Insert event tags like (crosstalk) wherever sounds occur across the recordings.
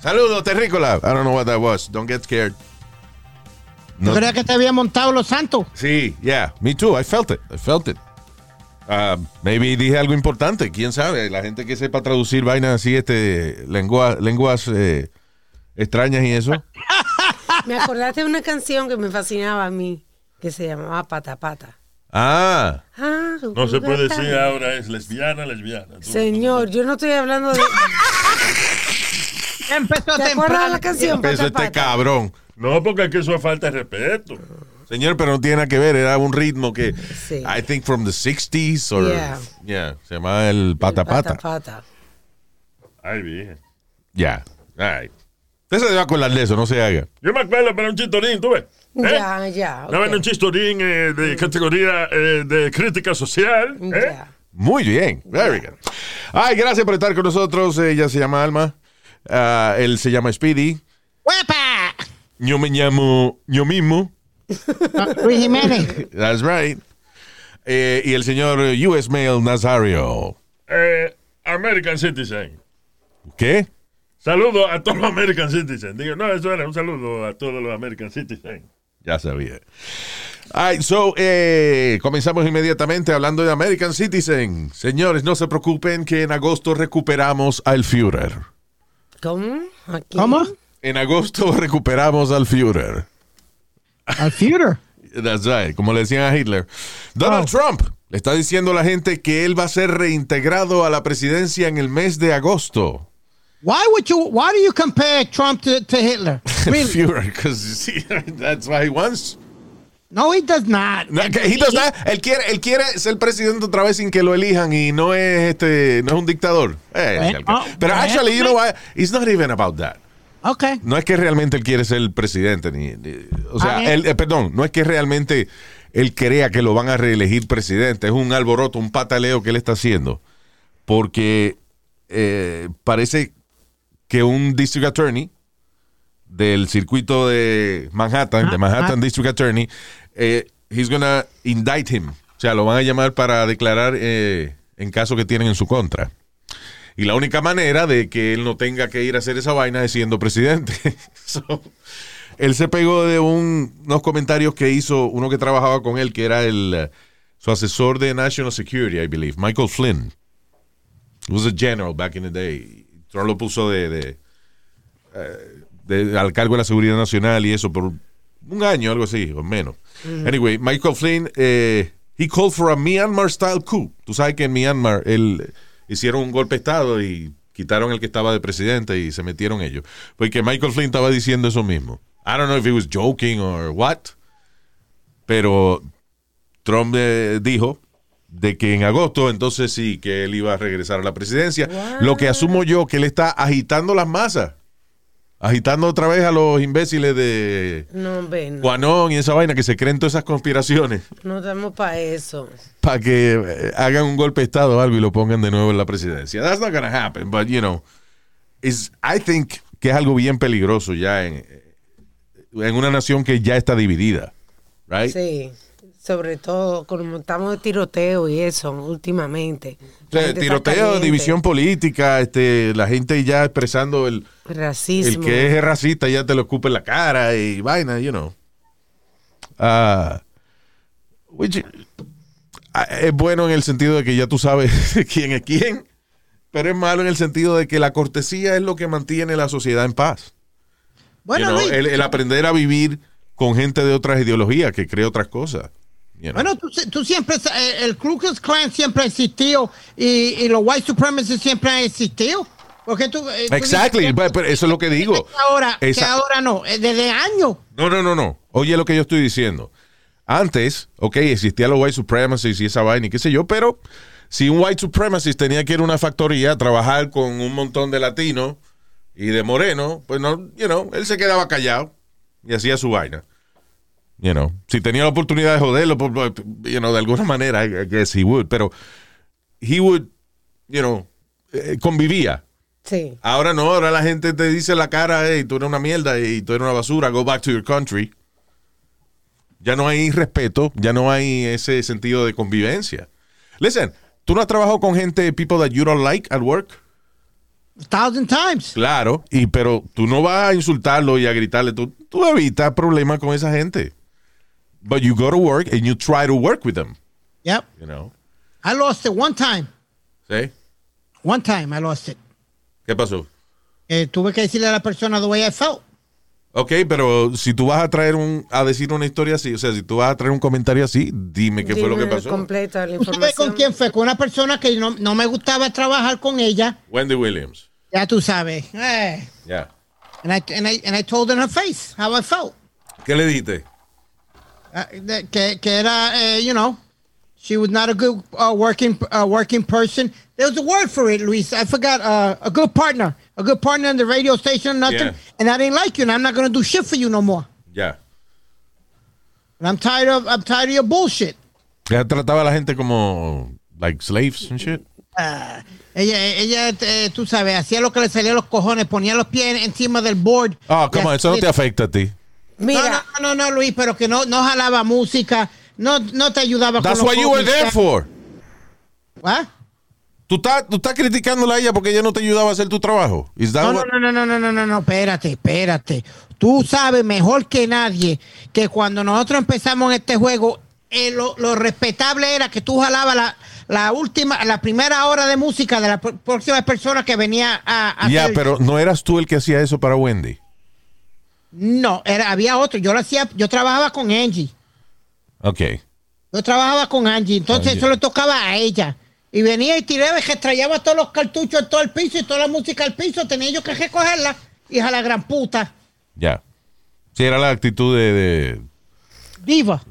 Saludos, terrícola. I don't know what that was. Don't get scared. ¿Tú No- creías que te había montado los santos? Sí, yeah, me too. I felt it. I felt it. Uh, maybe dije algo importante. Quién sabe. La gente que sepa traducir vainas así, este, lengua, lenguas eh, extrañas y eso. (laughs) Me acordaste de una canción que me fascinaba a mí, que se llamaba Pata Pata. Ah, Ah, No se puede decir ahora es lesbiana, lesbiana. Tú- Señor, yo no estoy hablando de. (laughs) Empezó ¿Te acuerdas la canción empezó Pata este Pata? cabrón. No, porque es que eso es falta de respeto. Señor, pero no tiene nada que ver. Era un ritmo que, Sí. I think from the 60s or, Yeah. yeah, se llamaba el pata Pata pata. Pata. Ay, bien. Ya, all right. Usted se debe acordar de eso, no se haga. Yo me acuerdo para un chistorín, ¿tú ves? ¿Eh? Ya, ya. Una vez ok. un chistorín eh, de categoría eh, de crítica social. ¿eh? Ya. Muy bien, very good. Ay, gracias por estar con nosotros. Ella se llama Alma. Ah, él se llama Speedy. ¡Huepa! Yo me llamo yo mismo. (laughs) Luis Jiménez. That's right. Eh, y el señor US Mail Nazario. Eh, American Citizen. ¿Qué? Saludo a todos los American Citizen. Digo, no, eso era un saludo a todos los American Citizen. Ya sabía. All right, so, eh, comenzamos inmediatamente hablando de American Citizen. Señores, no se preocupen que en agosto recuperamos al Führer. ¿Cómo? ¿Aquí? ¿Cómo? En agosto recuperamos al Führer. Al Führer. That's right, como le decían a Hitler. Donald Oh. Trump le está diciendo a la gente que él va a ser reintegrado a la presidencia en el mes de agosto. Why would you? Why do you compare Trump to, to Hitler? (laughs) Really? Führer, because (laughs) that's what he wants. No, he does not. No, he does not- él quiere, él quiere ser presidente otra vez sin que lo elijan y no es este, no es un dictador. Eh, oh, pero actually, you know what? It's not even about that. Okay. No es que realmente él quiere ser el presidente, ni, ni- o sea, Ah, él, eh, perdón, no es que realmente él crea que lo van a reelegir presidente, es un alboroto, un pataleo que él está haciendo, porque eh, parece que un district attorney del circuito de Manhattan, de Ah, Manhattan ah. District Attorney, eh, he's gonna indict him, o sea, lo van a llamar para declarar eh, en caso que tienen en su contra. Y la única manera de que él no tenga que ir a hacer esa vaina es siendo presidente. (laughs) So, él se pegó de un- unos comentarios que hizo uno que trabajaba con él, que era el su asesor de National Security, I believe, Michael Flynn. He was a general back in the day. Trump lo puso de, de, eh, de- al cargo de la seguridad nacional y eso por un año, algo así, o menos. Anyway, Michael Flynn, eh, he called for a Myanmar style coup. Tú sabes que en Myanmar él hicieron un golpe de estado y quitaron el que estaba de presidente y se metieron ellos. Porque Michael Flynn estaba diciendo eso mismo. I don't know if he was joking or what, pero Trump eh, dijo de que en agosto entonces sí que él iba a regresar a la presidencia. Lo que asumo yo que él está agitando las masas. Agitando otra vez a los imbéciles de No, ven. Juanón y esa vaina que se creen todas esas conspiraciones No estamos para eso. para que eh, hagan un golpe de estado o algo y lo pongan de nuevo en la presidencia. That's not gonna happen, but you know, is I think que es algo bien peligroso ya en, en una nación que ya está dividida, right? Sí. Sobre todo como estamos de tiroteo y eso últimamente. O sea, tiroteo, división política, este, la gente ya expresando el, el Racismo. que es racista ya te lo en la cara y vaina, you know. Ah, which, ah, es bueno en el sentido de que ya tú sabes (laughs) quién es quién, pero es malo en el sentido de que la cortesía es lo que mantiene la sociedad en paz. Bueno, You know, Luis, el, el aprender a vivir con gente de otras ideologías que cree otras cosas. You know. bueno, tú, tú siempre, eh, el Ku Klux Klan siempre ha existido y, y los white supremacists siempre han existido. Porque tú, eh, tú Exactly, dices but eso es lo que digo. que ahora, que ahora no, eh, desde años. No, no, no, no. Oye lo que yo estoy diciendo. antes, ok, existían los white supremacists y esa vaina y qué sé yo, pero si un white supremacist tenía que ir a una factoría a trabajar con un montón de latinos y de morenos, pues no, you know, él se quedaba callado y hacía su vaina. You know, si tenía la oportunidad de joderlo, pues, pues, you know, de alguna manera, I guess he would, pero he would, you know, eh, convivía. Sí. Ahora no, ahora la gente te dice en la cara, hey, tú eres una mierda y tú eres una basura, go back to your country. Ya no hay respeto, ya no hay ese sentido de convivencia. Listen, ¿tú no has trabajado con gente, people that you don't like at work? A thousand times. Claro, y pero tú no vas a insultarlo y a gritarle, tú, tú evitas problemas con esa gente. But you go to work and you try to work with them, Yep. you know. I lost it one time. ¿Sí? One time I lost it. ¿Qué pasó? Eh, tuve que decirle a la persona the way I felt. Ok, pero si tú vas a traer un, a decir una historia así, o sea, si tú vas a traer un comentario así, dime qué fue lo que pasó. completa la ¿Tú sabes información. con quién fue? Con una persona que no, no me gustaba trabajar con ella. Wendy Williams. Ya tú sabes. Eh. Ya. And, I, and, I, and I told her in her face how I felt. ¿Qué le diste? Uh, that- que, que era, eh, you know, she was not a good uh, working uh, working person. There was a word for it, Luis. I forgot. Uh, a good partner. A good partner in the radio station, nothing. Yeah. And I didn't like you, and I'm not to do shit for you no more. Ya. And I'm tired of I'm tired of your bullshit. Ya trataba a la gente como, like, slaves and shit. Ella, ella eh, tú sabes, hacía lo que le salía a los cojones, ponía los pies encima del board. Ah, Y come on, eso no te afecta a ti. Mira, No, no, no, no, Luis, pero que no, no jalaba música, no, no te ayudaba That's con what you were there for. ¿Ah? ¿Tú estás, tú estás criticándola a ella porque ella no te ayudaba a hacer tu trabajo. No, no, no, no, no, no, no, no, no, espérate, espérate. Tú sabes mejor que nadie que cuando nosotros empezamos este juego, eh, lo, lo respetable era que tú jalabas la, la última, la primera hora de música de la pr- próxima persona que venía a, a Ya, pero no eras tú el que hacía eso para Wendy. No, era, había otro. Yo lo hacía, yo trabajaba con Angie. Ok. Yo trabajaba con Angie, entonces Angie. eso le tocaba a ella. Y venía y tiraba y que traía todos los cartuchos en todo el piso y toda la música al piso. Tenía yo que recogerla, hija de la gran puta. Ya. Sí, era la actitud de, de, Diva.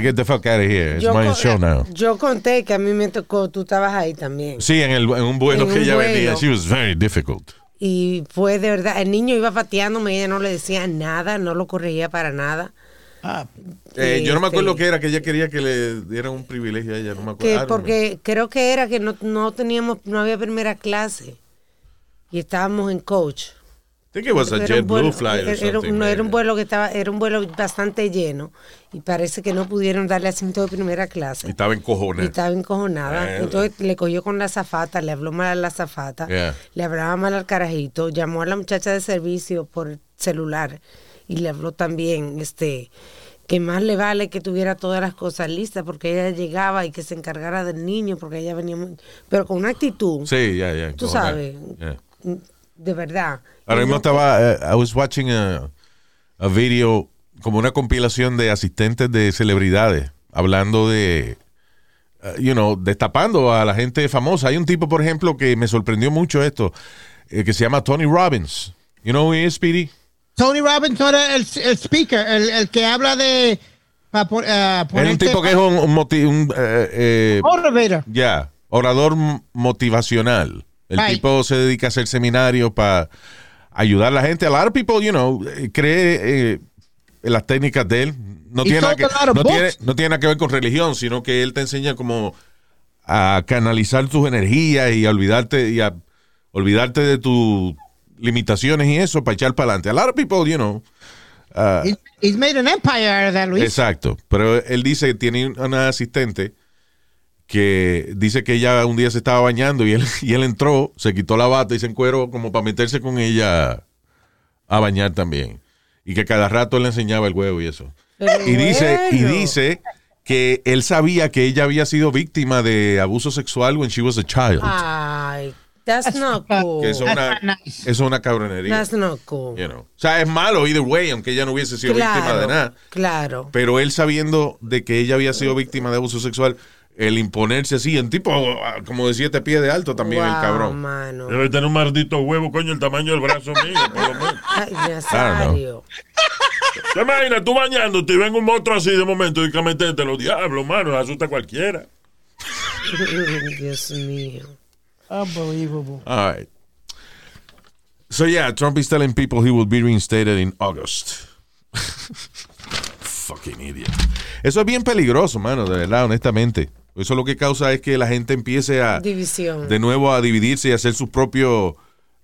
get the fuck out of here. It's yo, my show now. yo conté que a mí me tocó, tú estabas ahí también. Sí, en, el, en un vuelo En que un ella vuelo. venía. She was very difficult. Y fue de verdad, el niño iba pateándome, ella no le decía nada, no lo corregía para nada. Ah, Eh, yo no me Este, acuerdo qué era, que ella quería que le dieran un privilegio a ella. No me acuerdo. Que porque creo que era que no, no teníamos, no había primera clase. Y estábamos en coach. I think it was a Era un vuelo- flight or era- era, something. no, era un vuelo que estaba, era un vuelo bastante lleno y parece que no pudieron darle asiento de primera Y clase. estaba Y cojones. estaba encojonada. Eh. Entonces le cogió con la zafata, le habló mal a la zafata, Yeah. le hablaba mal al carajito, llamó a la muchacha de servicio por celular y le habló también este que más le vale que tuviera todas las cosas listas porque ella llegaba y que se encargara del niño porque ella venía muy, pero con una actitud, Sí, ya, ya. tú sabes, de verdad. Ahora mismo estaba, eh, I was watching a, a video, como una compilación de asistentes de celebridades, hablando de, uh, you know, destapando a la gente famosa. Hay un tipo, por ejemplo, que me sorprendió mucho esto, eh, que se llama Tony Robbins. You know who he is, Speedy? Tony Robbins no era el, el speaker, el, el que habla de. pa eh, Es un tipo que es un, un un, eh, eh, Motivator. ya, orador motivacional. El Right. tipo se dedica a hacer seminarios para ayudar a la gente. A lot of people, you know, cree eh, en las técnicas de él. No He tiene, nada que, no, tiene, no tiene nada que ver con religión, sino que él te enseña como a canalizar tus energías y a olvidarte, y a olvidarte de tus limitaciones y eso para echar para adelante. A lot of people, you know, ah, He's, he's made an empire out of that, Luis. Exacto. Pero él dice que tiene una asistente que dice que ella un día se estaba bañando y él, (laughs) y él entró, se quitó la bata y se encueró como para meterse con ella a bañar también. Y que cada rato le enseñaba el huevo y eso. Y dice, y dice que él sabía que ella había sido víctima de abuso sexual when she was a child. Ay, that's not cool. que eso es una, That's not nice. eso es una cabronería. That's not cool. you know. O sea, es malo either way, aunque ella no hubiese sido víctima de nada. claro. Pero él sabiendo de que ella había sido víctima de abuso sexual, el imponerse así, en tipo ah, como de siete pies de alto también el cabrón. mano. Debe tener un maldito huevo, coño, el tamaño del brazo mío, por lo menos. (laughs) Ay, Nazario. ¿Te imaginas tú bañándote y ven un monstruo así de momento y que meterte los diablos, mano? Asusta a cualquiera. (laughs) Dios mío. Unbelievable. All right. So yeah, Trump is telling people he will be reinstated in August. (laughs) Fucking idiot. Eso es bien peligroso, mano, de verdad, honestamente. Eso lo que causa es que la gente empiece a División. de nuevo a dividirse y hacer sus propios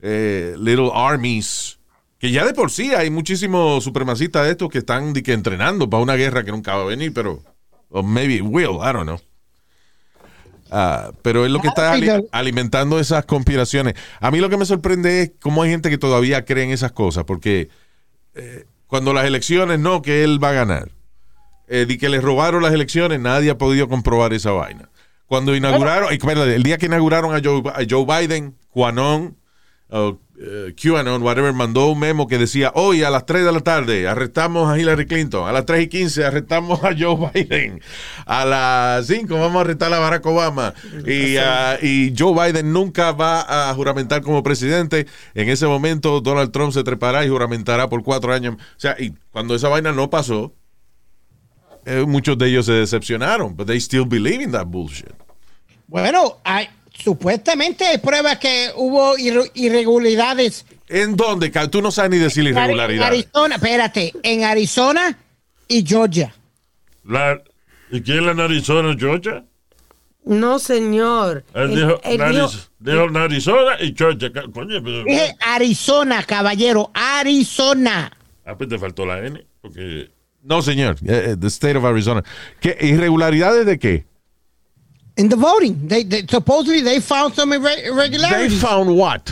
eh, little armies. Que ya de por sí hay muchísimos supremacistas de estos que están de que entrenando para una guerra que nunca va a venir, pero. O maybe it will, I don't know. Ah, pero es lo que está ali- alimentando esas conspiraciones. A mí lo que me sorprende es cómo hay gente que todavía cree en esas cosas, porque eh, cuando las elecciones, no, que él va a ganar. Eh, de que le robaron las elecciones, nadie ha podido comprobar esa vaina. Cuando inauguraron, el día que inauguraron a Joe, a Joe Biden, QAnon, o, eh, QAnon, whatever, mandó un memo que decía, hoy a las 3 de la tarde arrestamos a Hillary Clinton, a las 3 y 15 arrestamos a Joe (laughs) Biden, a las 5 vamos a arrestar a Barack Obama, y, ah, y Joe Biden nunca va a juramentar como presidente. En ese momento Donald Trump se trepará y juramentará por cuatro años. O sea, y cuando esa vaina no pasó, eh, muchos de ellos se decepcionaron, but they still believe in that bullshit. Bueno, hay, supuestamente hay pruebas que hubo irre- irregularidades. ¿En dónde? Tú no sabes ni decir En irregularidad. Arizona, espérate, en Arizona y Georgia. La, ¿Y quién es la narizona, Georgia? No, señor. Él dijo, él nariz, dijo- dijo Narizona y Georgia. Ca- Coño, pero. Dije Arizona, caballero, Arizona. Ah, pues te faltó la N. Porque. No, señor. Eh, eh, the state of Arizona. ¿Qué, ¿Irregularidades de qué? In the voting, they, they supposedly they found some irre- They irregularities. found what?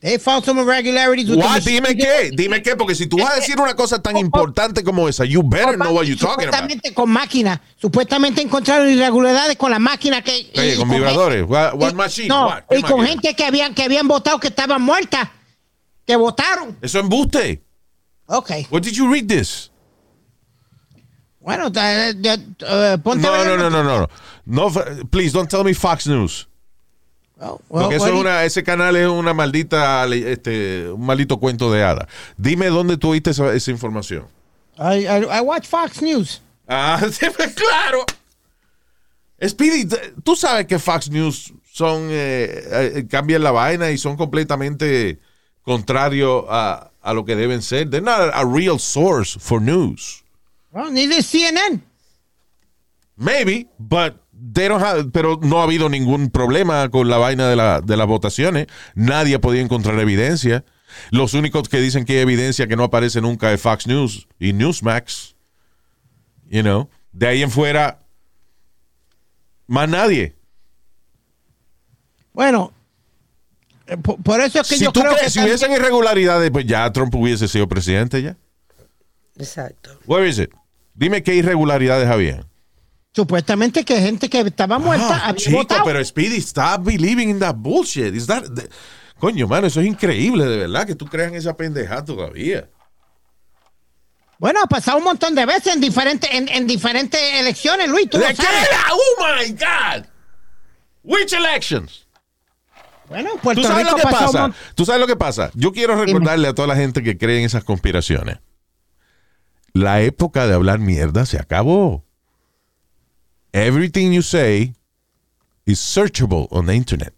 They found some irregularities. with the What? machine. Dime qué. Dime qué. Porque si tú vas a decir una cosa tan importante como esa, you better know what you're talking about. Supuestamente con máquina. Supuestamente encontraron irregularidades con la máquina que. Oye, y con con vibradores. What, what y- machine? No, y con máquina? gente que habían, que habían votado que estaban muertas. Que votaron. Eso es embuste. Ok. Where did you read this? Bueno, eh, ponte a No, ver no, no, no, no. No, f- please don't tell me Fox News. Oh, well, Porque eso es una, ese canal es una maldita, este, un maldito cuento de hada. Dime dónde tú oíste esa, esa información. I, I, I watch Fox News. Ah, (laughs) pues, claro. Speedy, tú sabes que Fox News son, eh, cambian la vaina y son completamente contrarios a, a lo que deben ser. They're not a, real source for news. Well, neither is CNN. Maybe, but they don't have, pero no ha habido ningún problema con la vaina de, la, de las votaciones. Nadie ha podido encontrar evidencia. Los únicos que dicen que hay evidencia que no aparece nunca es Fox News y Newsmax. You know, de ahí en fuera, más nadie. Bueno, por, por eso es que Si yo tú creo crees, que si también- hubiesen irregularidades, pues ya Trump hubiese sido presidente ya. Exacto. Where is it? Dime qué irregularidades había. supuestamente que gente que estaba muerta Ah, había chico, votado. pero Speedy, stop believing in that bullshit. Is that- de- coño, mano, eso es increíble, de verdad, que tú creas en esa pendejada todavía. Bueno, ha pasado un montón de veces en diferentes, en, en diferentes elecciones, Luis. Tú ¿De lo qué sabes. era? Oh my God. Which elections? Bueno, ¿Tú sabes Rico lo que pasa? mon- ¿Tú sabes lo que pasa? Yo quiero recordarle a toda la gente que cree en esas conspiraciones. La época de hablar mierda se acabó. Everything you say is searchable on the internet.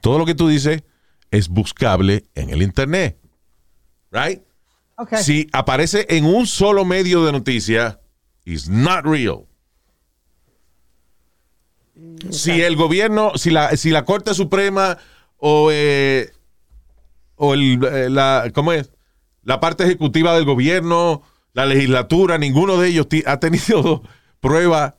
Todo lo que tú dices es buscable en el internet. Right? Ok. Si aparece en un solo medio de noticia, is not real. Si el gobierno, si la, si la Corte Suprema o, eh, o el, eh, la, ¿cómo es? la parte ejecutiva del gobierno, la legislatura, ninguno de ellos ha tenido (laughs) prueba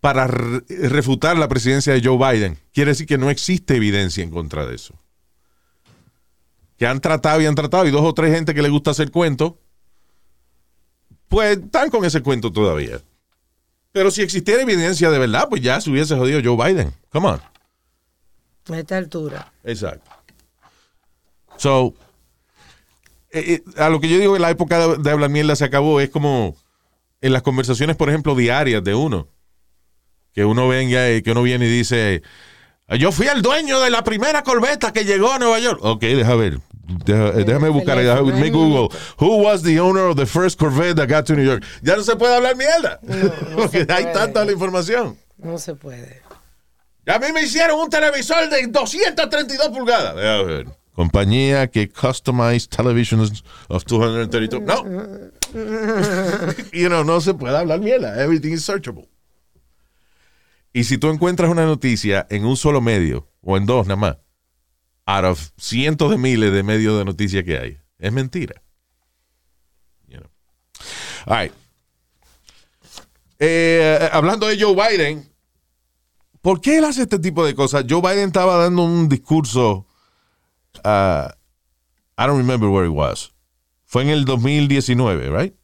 para re- refutar la presidencia de Joe Biden. Quiere decir que no existe evidencia en contra de eso que han tratado y han tratado, y dos o tres gente que le gusta hacer cuentos, pues están con ese cuento todavía. Pero si existiera evidencia de verdad, pues ya se hubiese jodido Joe Biden. Come on. A esta altura. Exacto. So, eh, eh, a lo que yo digo que la época de, de hablar mierda se acabó es como en las conversaciones, por ejemplo, diarias de uno. Que uno venga y que uno viene y dice, yo fui el dueño de la primera corbeta que llegó a Nueva York. Ok, deja ver. Eh, déjame buscar. ahí Google. Who was the owner of the first Corvette that got to New York? Ya no se puede hablar mierda. no (laughs) Porque hay tanta la información. No se puede. A mí me hicieron un televisor de 232 pulgadas. Deja ver. Compañía que customized televisions of 232. No. (laughs) you know, no se puede hablar mierda. Everything is searchable. Y si tú encuentras una noticia en un solo medio, o en dos nada más, out of cientos de miles de medios de noticias que hay, es mentira. You know. All right. Eh, hablando de Joe Biden, ¿por qué él hace este tipo de cosas? Joe Biden estaba dando un discurso. ah, I don't remember where it was. Fue en el 2019, right?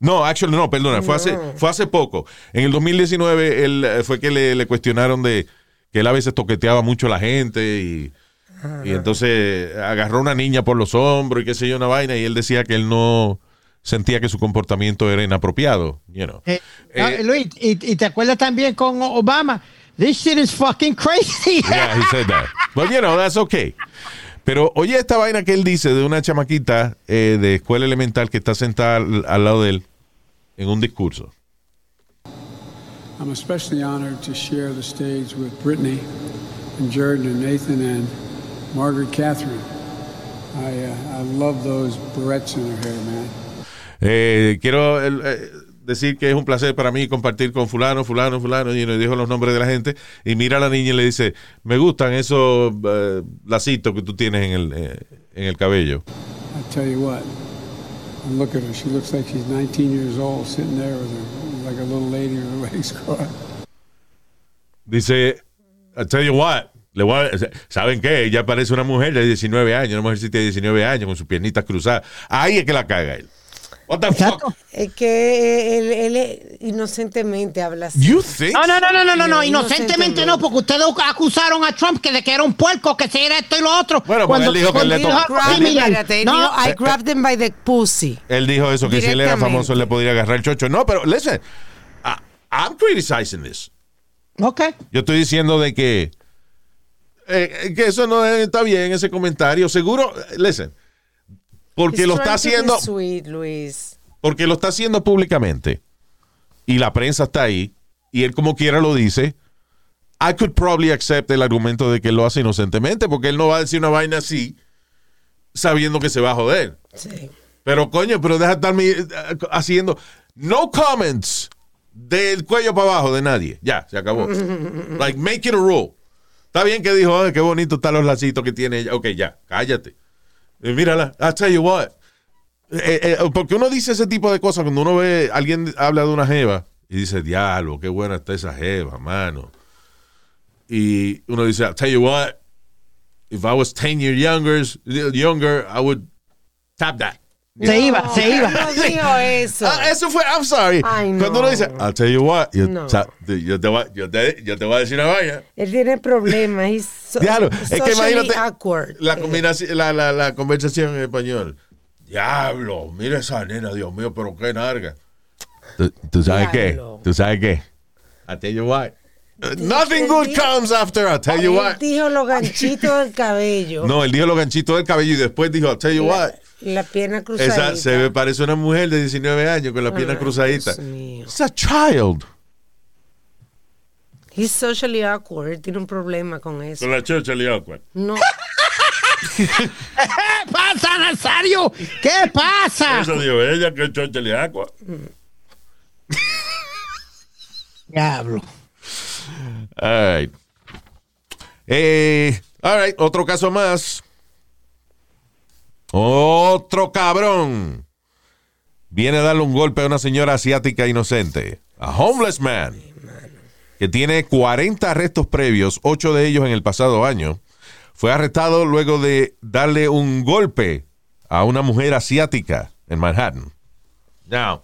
No, actually, no, perdona, fue, hace, fue hace poco. En el 2019 él, eh, fue que le, le cuestionaron de que él a veces toqueteaba mucho a la gente y, y entonces agarró a una niña por los hombros y qué sé yo, una vaina, y él decía que él no sentía que su comportamiento era inapropiado, you know. Eh, Eh, ah, Luis, y, y te acuerdas también con Obama. This shit is fucking crazy. (laughs) Yeah, he said that. But you know, that's okay. Pero oye esta vaina que él dice de una chamaquita eh, de escuela elemental que está sentada al, al lado de él en un discurso. I'm especially honored to share the stage with Brittany and Jordan and Nathan and Margaret Catherine. I, uh, I love those barrettes in her hair, man. Eh, quiero el- eh, decir que es un placer para mí compartir con fulano, fulano, fulano, y nos dijo los nombres de la gente, y mira a la niña y le dice, me gustan esos eh, lacitos que tú tienes en el, eh, en el cabello. I tell you what, and look at her. She looks like she's 19 years old, sitting there with her, like a little lady with her (laughs) legs crossed. Dice, I tell you what, le voy a- ¿saben qué? Ella parece una mujer de 19 años, una mujer de 19 años con sus piernitas cruzadas. Ahí es que la caga él. What the Exacto. fuck? Es que él, él inocentemente habla así. You think? No, no, no, no, no, no, no, inocentemente no, porque ustedes acusaron a Trump que de que era un puerco, que si era esto y lo otro. Bueno, porque él dijo que cuando le dijo to- algo Grab- similar. espérate, él No, I grabbed them by the pussy. Él dijo eso, que si él era famoso él le podría agarrar el chocho. No, pero listen, I- I'm criticizing this. ok. Yo estoy diciendo de que eh, que eso no está bien, ese comentario. Seguro, listen, porque He's lo está haciendo, Sweet, Luis. porque lo está haciendo públicamente y la prensa está ahí y él como quiera lo dice. I could probably accept el argumento de que él lo hace inocentemente porque él no va a decir una vaina así sabiendo que se va a joder. Sí. Pero coño, pero deja de estarme eh, haciendo no comments del cuello para abajo de nadie. Ya, se acabó. (laughs) like, make it a rule. Está bien que dijo, "Ay, qué bonito están los lacitos que tiene ella. Ok, ya, cállate. Eh, mírala, I'll tell you what. Eh, eh, porque uno dice ese tipo de cosas cuando uno ve, alguien habla de una jeva y dice, diablo, qué buena está esa jeva, mano. Y uno dice, I'll tell you what, if I was 10 years younger, younger I would tap that. Se iba, se iba. No dijo eso. Ah, eso fue, I'm sorry. Ay, no. Cuando uno dice, I'll tell you what, yo, No. o sea, yo te, voy, yo, te, yo te voy a decir una vaina. Él tiene problemas. So, Diablo, es que imagínate awkward. la, Eh, combinación, la, la, la conversación en español. Diablo, mira esa nena, Dios mío, pero qué narga. ¿Tú, tú sabes Diablo. qué? ¿Tú sabes qué? I'll tell you what. Nothing good comes after I'll tell you él what. dijo los ganchitos del cabello. No, él dijo los ganchitos del cabello y después dijo, I'll tell you what. La pierna cruzadita. Esa se ve, parece una mujer de 19 años con la pierna Ay, cruzadita. Dios mío. It's a child. He's socially awkward. Él tiene un problema con eso. Con la chocha liado, No. ¿Qué (laughs) pasa, Nazario? ¿Qué pasa? Eso dijo ella, que chocha le agua. Diablo. All right. Eh, all right, otro caso más. Otro cabrón. Viene a darle un golpe a una señora asiática inocente. A homeless man. Que tiene 40 arrestos previos, 8 de ellos en el pasado año. Fue arrestado luego de darle un golpe a una mujer asiática en Manhattan. Now,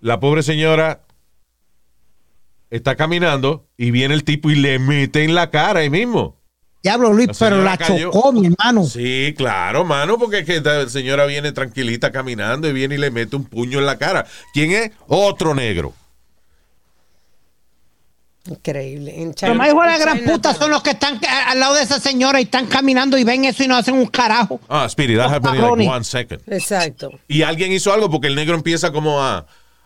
la pobre señora está caminando y viene el tipo y le mete en la cara ahí mismo. Diablo, Luis, La pero la cayó. chocó, mi hermano. Sí, claro, mano, porque es que la señora viene tranquilita caminando y viene y le mete un puño en la cara. ¿Quién es? Otro negro. Increíble. China- más hijos de la gran puta son los que están al lado de esa señora y están caminando y ven eso y no hacen un carajo. Ah, Spirit, that happened in like Ronnie. one second. Exacto. Y alguien hizo algo porque el negro empieza como a,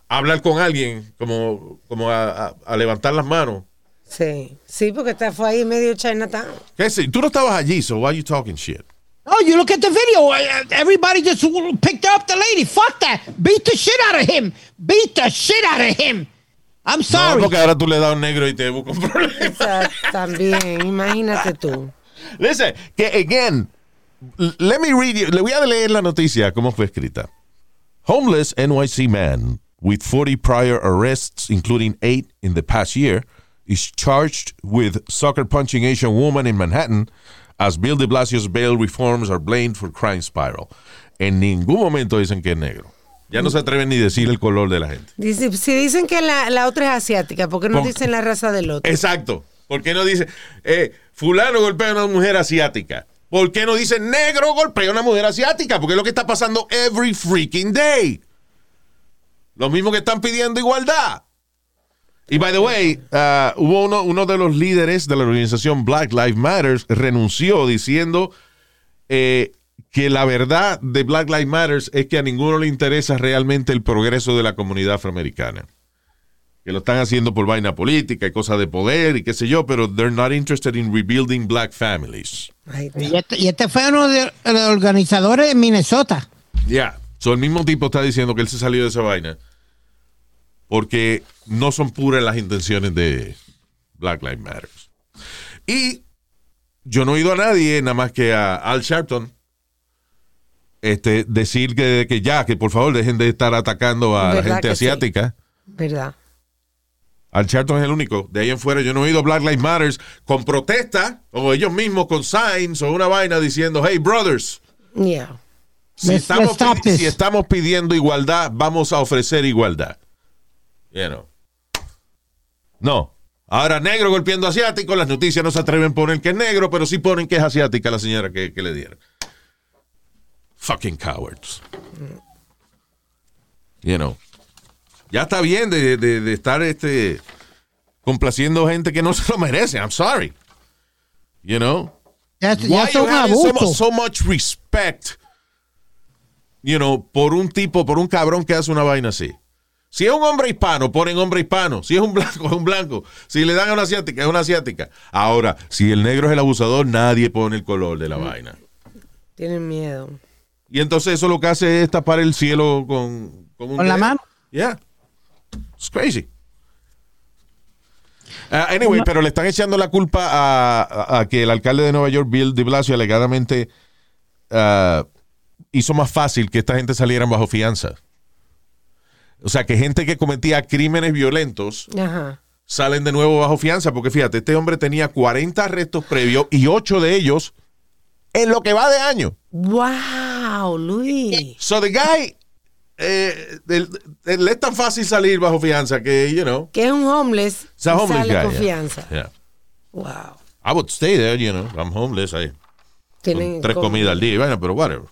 a hablar con alguien, como, como a, a- a levantar las manos. Sí. Sí, porque está, fue ahí medio Chinatown. ¿Qué es? Tú no estabas allí, so why are you talking shit? Oh, you look at the video. uh, Everybody just picked up the lady. Fuck that. Beat the shit out of him. Beat the shit out of him. I'm No, sorry. porque ahora tú le das un negro y te busca un problema. Exacto, también, imagínate tú. Listen, que again, let me read you. Le voy a leer la noticia, cómo fue escrita. Homeless NYC man with 40 prior arrests, including eight in the past year, is charged with sucker punching Asian woman in Manhattan as Bill de Blasio's bail reforms are blamed for crime spiral. En ningún momento dicen que es negro. Ya no se atreven ni decir el color de la gente. Dice, si dicen que la, la otra es asiática, ¿por qué no Con- dicen la raza del otro? Exacto. ¿Por qué no dice, eh, fulano golpea a una mujer asiática? ¿Por qué no dice negro golpea a una mujer asiática? Porque es lo que está pasando every freaking day. Lo mismo que están pidiendo igualdad. Y by the way, uh, hubo uno, uno de los líderes de la organización Black Lives Matter renunció diciendo eh, que la verdad de Black Lives Matter es que a ninguno le interesa realmente el progreso de la comunidad afroamericana que lo están haciendo por vaina política y cosas de poder y qué sé yo, pero they're not interested in rebuilding black families. Y este, y este fue uno de los organizadores de Minnesota. Ya. So, el mismo tipo está diciendo que él se salió de esa vaina porque no son puras las intenciones de Black Lives Matter. Y yo no he oído a nadie, nada más que a Al Sharpton, este, decir que, que ya, que por favor dejen de estar atacando a la ¿Verdad gente que sí? asiática. ¿Verdad? Al Charlton es el único. De ahí en fuera yo no he oído Black Lives Matter con protesta o ellos mismos con signs o una vaina diciendo, hey brothers, Yeah. si, Let's- estamos, let's stop pidi- this. si estamos pidiendo igualdad, vamos a ofrecer igualdad. You know. No. Ahora negro golpeando asiático, las noticias no se atreven a poner que es negro, pero sí ponen que es asiática la señora que, que le dieron. Fucking cowards. You know. Ya está bien de, de- de estar este complaciendo gente que no se lo merece. I'm sorry. You know. Ya, Why ya you un having so, so much respect, you know, por un tipo, por un cabrón que hace una vaina así. Si es un hombre hispano, ponen hombre hispano. Si es un blanco, (laughs) es un blanco. Si le dan a una asiática, es una asiática. Ahora, si el negro es el abusador, nadie pone el color de la vaina. Tienen miedo. Y entonces eso lo que hace es tapar el cielo con, con un Con la mano. Yeah. It's crazy. Ah, anyway, pero le están echando la culpa a, a- a que el alcalde de Nueva York, Bill de Blasio, alegadamente ah, hizo más fácil que esta gente salieran bajo fianza. O sea, que gente que cometía crímenes violentos Ajá. salen de nuevo bajo fianza, porque fíjate, este hombre tenía 40 arrestos previos y 8 de ellos en lo que va de año. Wow, Luis. So the guy, eh, el- el- le es tan fácil salir bajo fianza que, you know, Que es un homeless. a y homeless sale guy. con yeah. fianza. Yeah. Wow. I would stay there, you know, I'm homeless, Tienen con tres comidas al día, y vaina, pero whatever.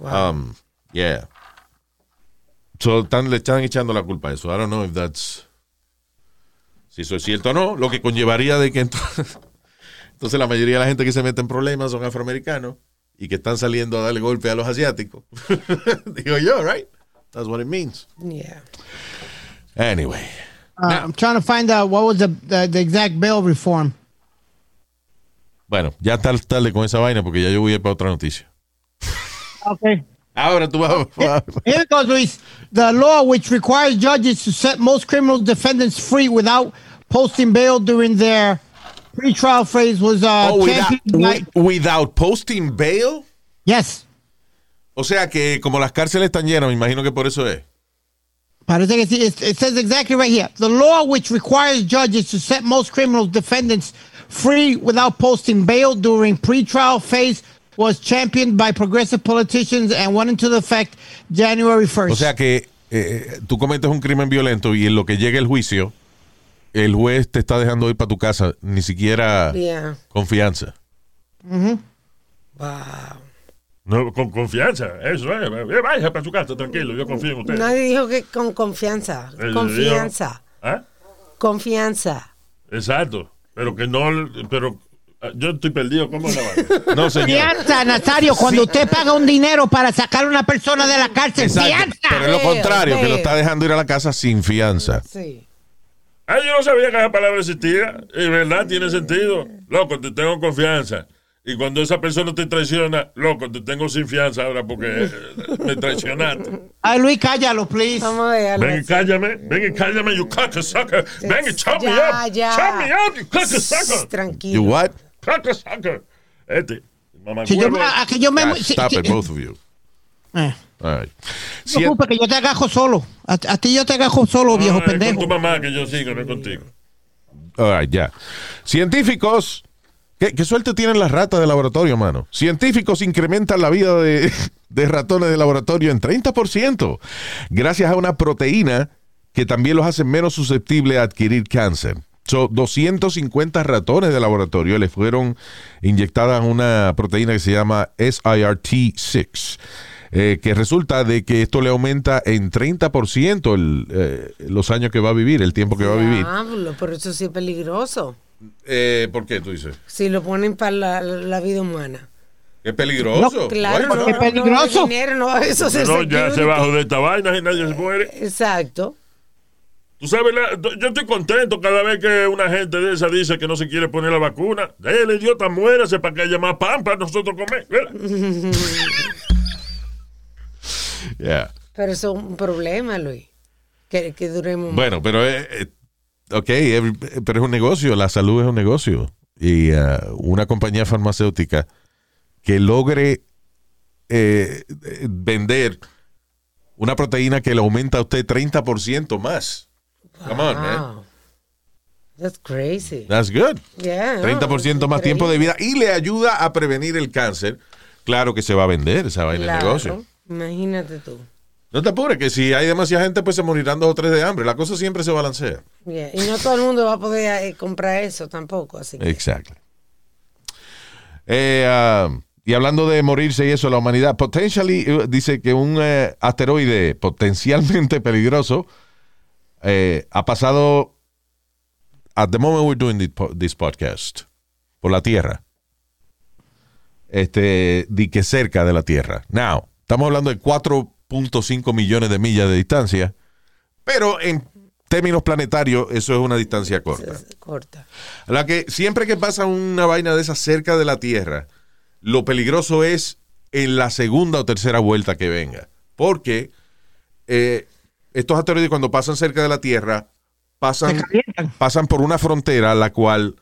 Wow. Um, yeah. So, están, le están echando la culpa a eso. I don't know if that's. Si eso es cierto o no, lo que conllevaría de que entonces, (laughs) entonces la mayoría de la gente que se mete en problemas son afroamericanos y que están saliendo a darle golpe a los asiáticos. (laughs) Digo yo, right? That's what it means. Yeah. Anyway. Uh, I'm trying to find out what was the, the, the exact bill reform. Bueno, ya está tarde con esa vaina porque ya yo voy a ir para otra noticia. Okay. Ahora tú vas a... (laughs) Here it goes, Luis. The law which requires judges to set most criminal defendants free without posting bail during their pre-trial phase was uh, Oh, without, by- without posting bail. Yes. O sea que como las cárceles están llenas, me imagino que por eso es. Parece que sí. It, it says exactly right here. The law which requires judges to set most criminal defendants free without posting bail during pre-trial phase was championed by progressive politicians and went into effect January 1st. O sea que eh, tú cometes un crimen violento y en lo que llega el juicio, el juez te está dejando ir para tu casa, ni siquiera Yeah. confianza. Wow. No, con confianza, eso es. Eh, Vaya para su casa, tranquilo, yo confío en usted. Nadie dijo que con confianza. Eh, Confianza. ¿Ah? Confianza. Exacto. Pero que no. Pero yo estoy perdido. ¿Cómo la? No, señor. Fianza, Nazario, cuando usted paga un dinero para sacar a una persona de la cárcel, Exacto. fianza. Pero es lo contrario, que lo está dejando ir a la casa sin fianza. Sí. Ah, yo no sabía que esa palabra existía. Es verdad, tiene sentido. Loco, te tengo confianza. Y cuando esa persona te traiciona, loco, te tengo sin fianza ahora porque eh, me traicionaste. Ay, Luis, cállalo, please. Vamos a. Ven y cállame, ven y cállame, you cocksucker. Ven y chop me up. ya. Chop me up, you cocksucker. You Tranquilo. what? Este, mamá Si yo, a que yo me. Si- stop si- it, both of you. Eh, All right. no preocupes, que yo te agajo solo. A, a ti yo te agajo solo, viejo pendejo. con tu mamá que yo sigo, no es contigo. All right, ya. Científicos. ¿Qué, qué suerte tienen las ratas de laboratorio, mano? Científicos incrementan la vida de, (laughs) de ratones de laboratorio en 30% gracias a una proteína que también los hace menos susceptibles a adquirir cáncer. So, 250 ratones de laboratorio les fueron inyectadas una proteína que se llama SIRT6, eh, que resulta de que esto le aumenta en 30% el, eh, los años que va a vivir, el tiempo que va a vivir. Diablo, pero eso sí es peligroso. Eh, ¿Por qué tú dices? Si lo ponen para la, la vida humana. Es peligroso. Claro, no, no, peligroso. No, dinero, no, eso es No, ya se bajó de esta vaina y nadie se muere. Exacto. Tú sabes, la- yo estoy contento cada vez que una gente de esa dice que no se quiere poner la vacuna. El idiota muérase para que haya más pan para nosotros comer. (laughs) Yeah. Pero eso es un problema, Luis. Que, que duremos más. Bueno, pero, eh, eh, ok, every- pero es un negocio, la salud es un negocio. Y ah, una compañía farmacéutica que logre eh, eh, vender una proteína que le aumenta a usted 30% más. Come on, man. That's crazy. That's good. Yeah, 30% no, más tiempo de vida y le ayuda a prevenir el cáncer. Claro que se va a vender esa vaina de Claro. negocio. Imagínate tú. No te apures, que si hay demasiada gente, pues se morirán dos o tres de hambre. La cosa siempre se balancea. Yeah, Y no todo el mundo va a poder eh, comprar eso tampoco. Así que. Exacto. Eh, ah, y hablando de morirse y eso, la humanidad, potentially, eh, dice que un eh, asteroide potencialmente (laughs) peligroso eh, ha pasado, at the moment we're doing this po- this podcast, por la Tierra. Este, di que cerca de la Tierra. Now, estamos hablando de 4.5 millones de millas de distancia, pero en términos planetarios, eso es una distancia corta. corta. La que siempre que pasa una vaina de esa cerca de la Tierra, lo peligroso es en la segunda o tercera vuelta que venga. Porque eh, estos asteroides cuando pasan cerca de la Tierra, pasan, pasan por una frontera la cual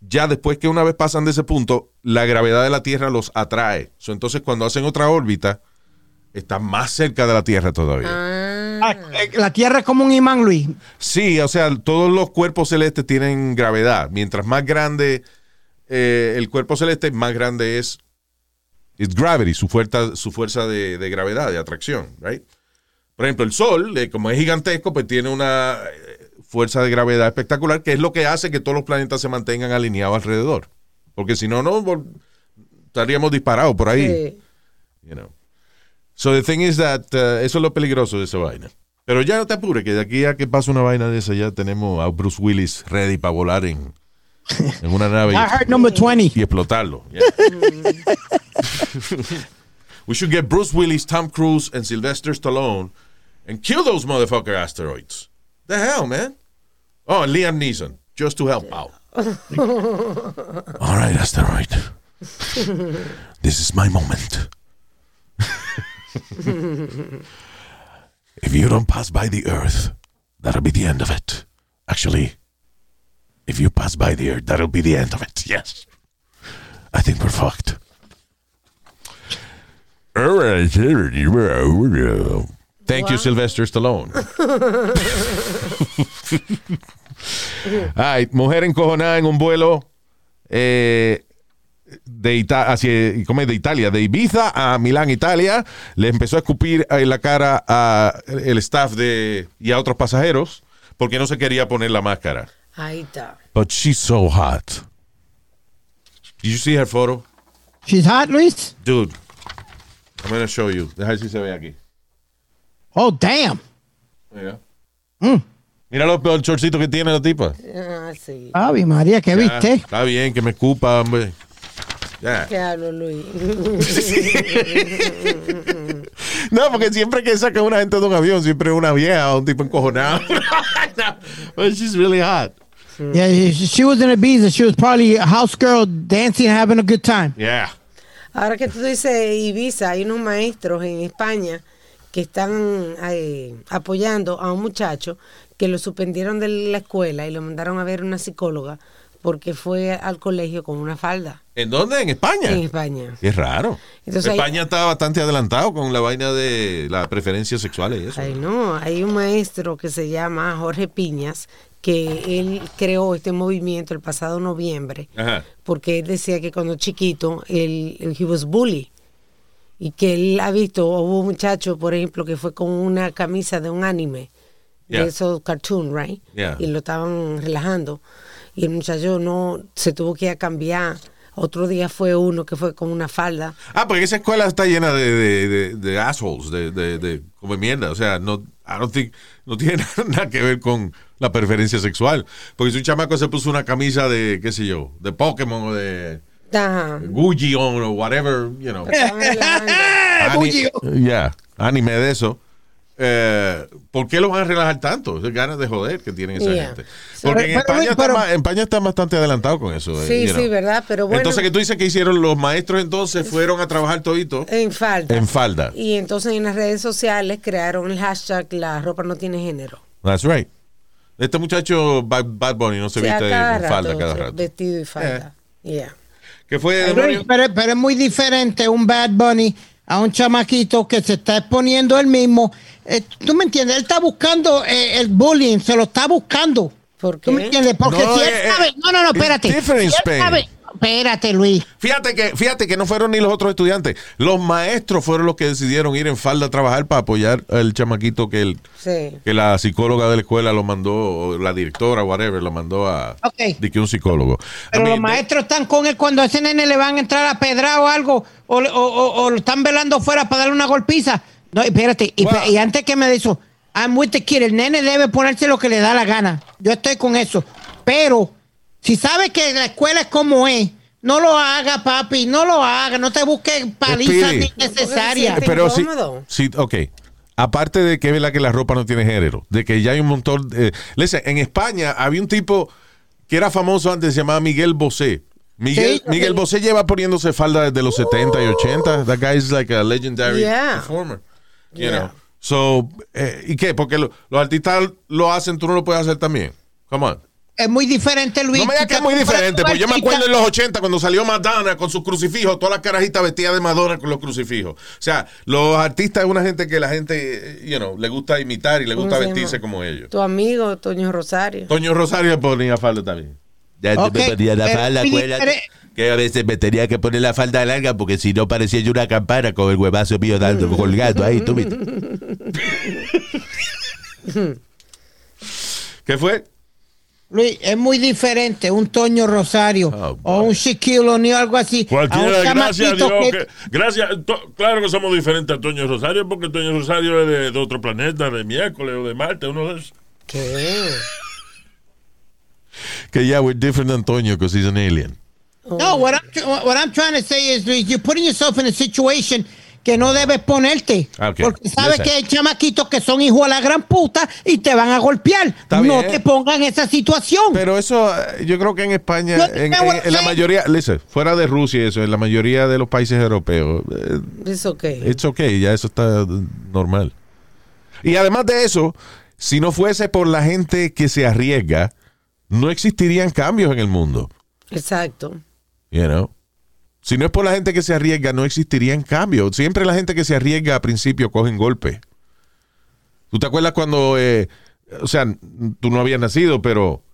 ya después que una vez pasan de ese punto, la gravedad de la Tierra los atrae. So, entonces cuando hacen otra órbita, están más cerca de la Tierra todavía. Ah, Ah, eh, La Tierra es como un imán, Luis. Sí, o sea, todos los cuerpos celestes tienen gravedad. Mientras más grande eh, el cuerpo celeste, más grande es it's gravity, su fuerza, su fuerza de, de gravedad, de atracción, right? Por ejemplo, el Sol, eh, como es gigantesco, pues tiene una eh, fuerza de gravedad espectacular, que es lo que hace que todos los planetas se mantengan alineados alrededor. Porque si no, no estaríamos disparados por ahí. sí. You know. So the thing is that uh, eso es lo peligroso de esa vaina. Pero ya no te apures, que de aquí a que pase una vaina de esa ya tenemos a Bruce Willis ready para volar en, (laughs) en una nave I heard number 20. y explotarlo. Yeah. (laughs) We should get Bruce Willis, Tom Cruise, and Sylvester Stallone and kill those motherfucker asteroids. The hell, man? Oh, and Liam Neeson, just to help out. (laughs) All right, asteroid. this is my moment. (laughs) if you don't pass by the Earth, that'll be the end of it. Actually, if you pass by the Earth, that'll be the end of it. Yes. I think we're fucked. All right. Thank you, Sylvester Stallone. (laughs) Ay, mujer encojonada en un vuelo eh, de, Ita- hacia, ¿cómo es? de Italia, de Ibiza a Milán, Italia. Le empezó a escupir en la cara a el staff de, y a otros pasajeros porque no se quería poner la máscara. Ahí está. But she's so hot. Did you see her photo? She's hot, Luis. Dude, I'm gonna show you. Deja ver si se ve aquí. Oh, damn. Mira. Mm. Mira los, los shortcitos que tiene la tipa. Ah, sí. Ave María, ¿qué Ya, viste? Está bien, que me escupa, hombre. Ya. ¿Qué hablo, Luis? (laughs) No, porque siempre que saca una gente de un avión, siempre una vieja o un tipo encojonado. (laughs) But she's really hot. Yeah, she she was in Ibiza. She was probably a house girl dancing, having a good time. Yeah. Ahora que tú dices Ibiza, hay unos maestros en España que están eh, apoyando a un muchacho que lo suspendieron de la escuela y lo mandaron a ver una psicóloga porque fue al colegio con una falda ¿En dónde? ¿En España? en España. Es raro. Entonces hay- España está bastante adelantado con la vaina de las preferencias sexuales y eso. Ay, no, hay un maestro que se llama Jorge Piñas que él creó este movimiento el pasado noviembre Ajá. porque él decía que cuando chiquito él, he was bully y que él ha visto, hubo un muchacho, por ejemplo, que fue con una camisa de un anime, Yeah. de esos cartoon, right? Yeah. Y lo estaban relajando y el muchacho no se tuvo que ir a cambiar. Otro día fue uno que fue con una falda. Ah, porque esa escuela está llena de, de, de, de assholes, de, de, come mierda. O sea, no, I don't think, no tiene (laughs) nada que ver con la preferencia sexual. Porque si un chamaco se puso una camisa de, qué sé yo, de Pokémon o de Ajá. Gucci on o whatever, you know. (laughs) (laughs) Ani- Ya, anime de eso. Eh, ¿Por qué lo van a relajar tanto? Es ganas de joder que tienen esa Yeah. gente. Porque en, Pero- España está pero- más- en España está bastante adelantado con eso. eh, Sí, know. sí, ¿verdad? Pero bueno. Entonces, que tú dices que hicieron los maestros entonces fueron a trabajar todito En falda. en falda. Y entonces en las redes sociales crearon el hashtag La ropa no tiene género. That's right. Este muchacho Bad, Bad Bunny no se Sí, viste cada en falda rato, cada sí, rato. Vestido y falda. Yeah. ¿Qué fue, Pero, demonio? pero- pero es muy diferente un Bad Bunny a un chamaquito que se está exponiendo él mismo. Eh, ¿Tú me entiendes? Él está buscando eh, el bullying, se lo está buscando. ¿Por ¿Tú me entiendes? Porque No, si él eh, sabe... No, no, no, it's espérate. Si él sabe- Espérate, Luis. Fíjate que, fíjate que no fueron ni los otros estudiantes. Los maestros fueron los que decidieron ir en falda a trabajar para apoyar al chamaquito que, el, Sí. que la psicóloga de la escuela lo mandó, o la directora, whatever, lo mandó a Ok. de que un psicólogo. Pero I mean, los maestros están con él cuando a ese nene le van a entrar a pedra o algo, o, o- o- o lo están velando fuera para darle una golpiza. No, espérate, y, Wow. y antes que me dice eso, I'm with the kid, el nene debe ponerse lo que le da la gana. Yo estoy con eso. Pero, si sabe que la escuela es como es, no lo haga, papi, no lo haga, no te busques palizas Speedy. innecesarias. Pero sí, sí, ok. Aparte de que es verdad que la ropa no tiene género, de que ya hay un montón. De, listen, en España había un tipo que era famoso antes, se llamaba Miguel Bosé. Miguel, Sí. Miguel Bosé lleva poniéndose falda desde los 70 y 80. That guy is like a legendary Yeah. performer. You Yeah. know. So, eh, ¿y qué? Porque lo- los artistas lo hacen, tú no lo puedes hacer también. Come on. Es muy diferente, Luis. No me digas que es muy diferente, pues yo me acuerdo en los 80 cuando salió Madonna con sus crucifijos, todas las carajitas vestidas de Madonna con los crucifijos. O sea, los artistas es una gente que la gente, eh, you know, le gusta imitar y le gusta ¿Cómo se vestirse llama? como ellos. Tu amigo, Toño Rosario. Toño Rosario ponía falda también. Ya Ok, te me ponía la falda. Que a veces me tenía que poner la falda larga porque si no parecía yo una campana con el huevazo mío dando, colgando ahí, tú viste. (laughs) ¿Qué fue? Luis, es muy diferente un Toño Rosario Oh, o un Shaquille O'Neal, algo así. a Cualquiera, gracias a Dios. chamaquito que- gracias, to- claro que somos diferentes a Toño Rosario, porque Toño Rosario es de, de otro planeta, de miércoles o de Marte, uno de esos. ¿Qué? Que ya, we're different than Toño because he's an alien. No, what I'm, what I'm trying to say is, Luis, you're putting yourself in a situation que no debes ponerte. Ah, ok. Porque sabes que hay chamaquitos que son hijos a la gran puta y te van a golpear. Está no bien. te pongan en esa situación. Pero eso, eh, yo creo que en España, No, en, no, en- en la mayoría, listen, fuera de Rusia y eso, en la mayoría de los países europeos, eh, Es ok. It's okay, ya eso está normal. Y además de eso, si no fuese por la gente que se arriesga, no existirían cambios en el mundo. Exacto. You know? Si no es por la gente que se arriesga, no existirían cambios. Siempre la gente que se arriesga a principio cogen golpe. ¿Tú te acuerdas cuando, eh, o sea, tú no habías nacido, pero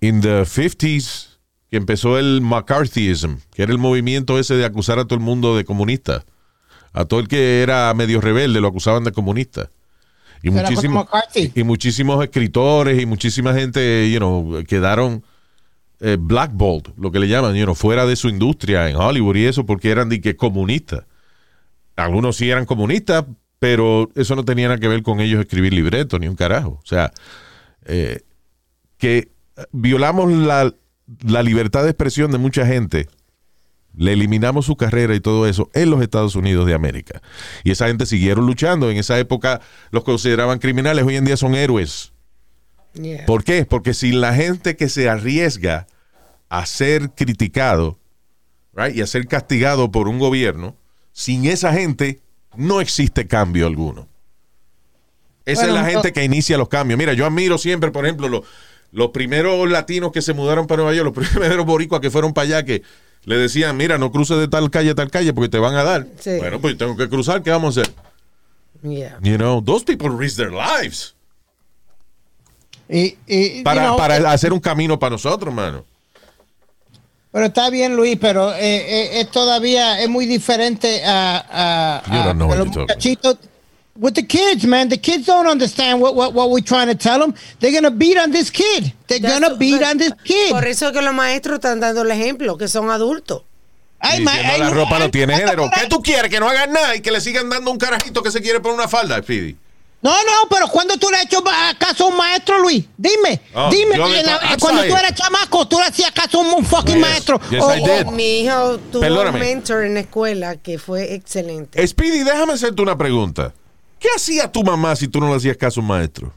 en the 50s, que empezó el McCarthyism, que era el movimiento ese de acusar a todo el mundo de comunista? A todo el que era medio rebelde lo acusaban de comunista. Y, muchísimo- y muchísimos escritores y muchísima gente, you know, quedaron eh, blackballed, lo que le llaman, you know, fuera de su industria en Hollywood y eso, porque eran de que comunistas. Algunos sí eran comunistas, pero eso no tenía nada que ver con ellos escribir libretos ni un carajo. O sea, eh, que violamos la, la libertad de expresión de mucha gente, le eliminamos su carrera y todo eso en los Estados Unidos de América. Y esa gente siguieron luchando. En esa época los consideraban criminales, hoy en día son héroes. Yeah. ¿Por qué? Porque sin la gente que se arriesga a ser criticado right, y a ser castigado por un gobierno, sin esa gente no existe cambio alguno. Esa Bueno, es la gente que inicia los cambios. Mira, yo admiro siempre, por ejemplo, los, los primeros latinos que se mudaron para Nueva York, los (laughs) primeros boricuas que fueron para allá, que le decían, mira, no cruces de tal calle a tal calle porque te van a dar. Sí. Bueno, pues tengo que cruzar, ¿qué vamos a hacer? Yeah. You know, those people risk their lives Y, y, para, you know, para eh, hacer un camino para nosotros, mano. Pero está bien, Luis, pero eh, eh, es todavía es muy diferente a, a, You a- don't know a what los you're talking muchachitos. With the kids, man, the kids don't understand what, what, what we're trying to tell them. They're gonna beat on this kid. They're That's- gonna beat but- on this kid. Por eso que los maestros están dando el ejemplo, que son adultos. Ay, ma- ay, la ropa no ay, tiene ay, género. ¿Qué tú quieres? Que no hagan nada y que le sigan dando un carajito que se quiere poner una falda, Speedy. No, no, pero cuando tú le has hecho caso a un maestro, Luis, dime, Oh, dime, la- cuando sorry. tú eras chamaco, tú le hacías caso a un, fucking Yes, maestro. yes, O- I did. o- Mi hijo tuvo Perdóname. un mentor en la escuela que fue excelente. Speedy, déjame hacerte una pregunta. ¿Qué hacía tu mamá si tú no le hacías caso a un maestro?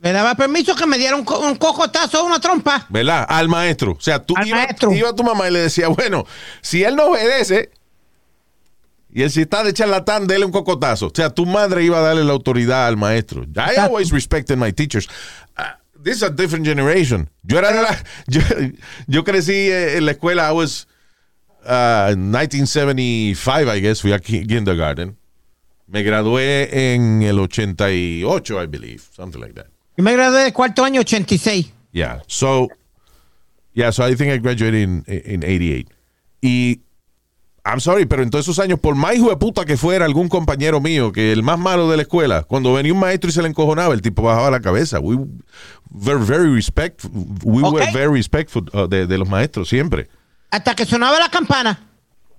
Le daba permiso que me diera un, co- un cocotazo o una trompa. ¿Verdad? Al maestro. O sea, tú Al iba, maestro. iba a tu mamá y le decía, bueno, si él no obedece y si está de charlatán, dele un cocotazo. O sea, tu madre iba a darle la autoridad al maestro. I always respected my teachers. Uh, this is a different generation. Yo era la, (laughs) yo, yo crecí eh, en la escuela, I was uh, 1975, I guess, fui a ki- kindergarten. Me gradué en el 88, I believe, something like that. Yo me gradué de cuarto año 86. Yeah. So, yeah, so I think I graduated in, in 88. Y, I'm sorry, pero en todos esos años, por más hijo de puta que fuera algún compañero mío, que el más malo de la escuela, cuando venía un maestro y se le encojonaba, el tipo bajaba la cabeza. We were very respectful. We were very respectful uh, de, de los maestros, siempre. Hasta que sonaba la campana.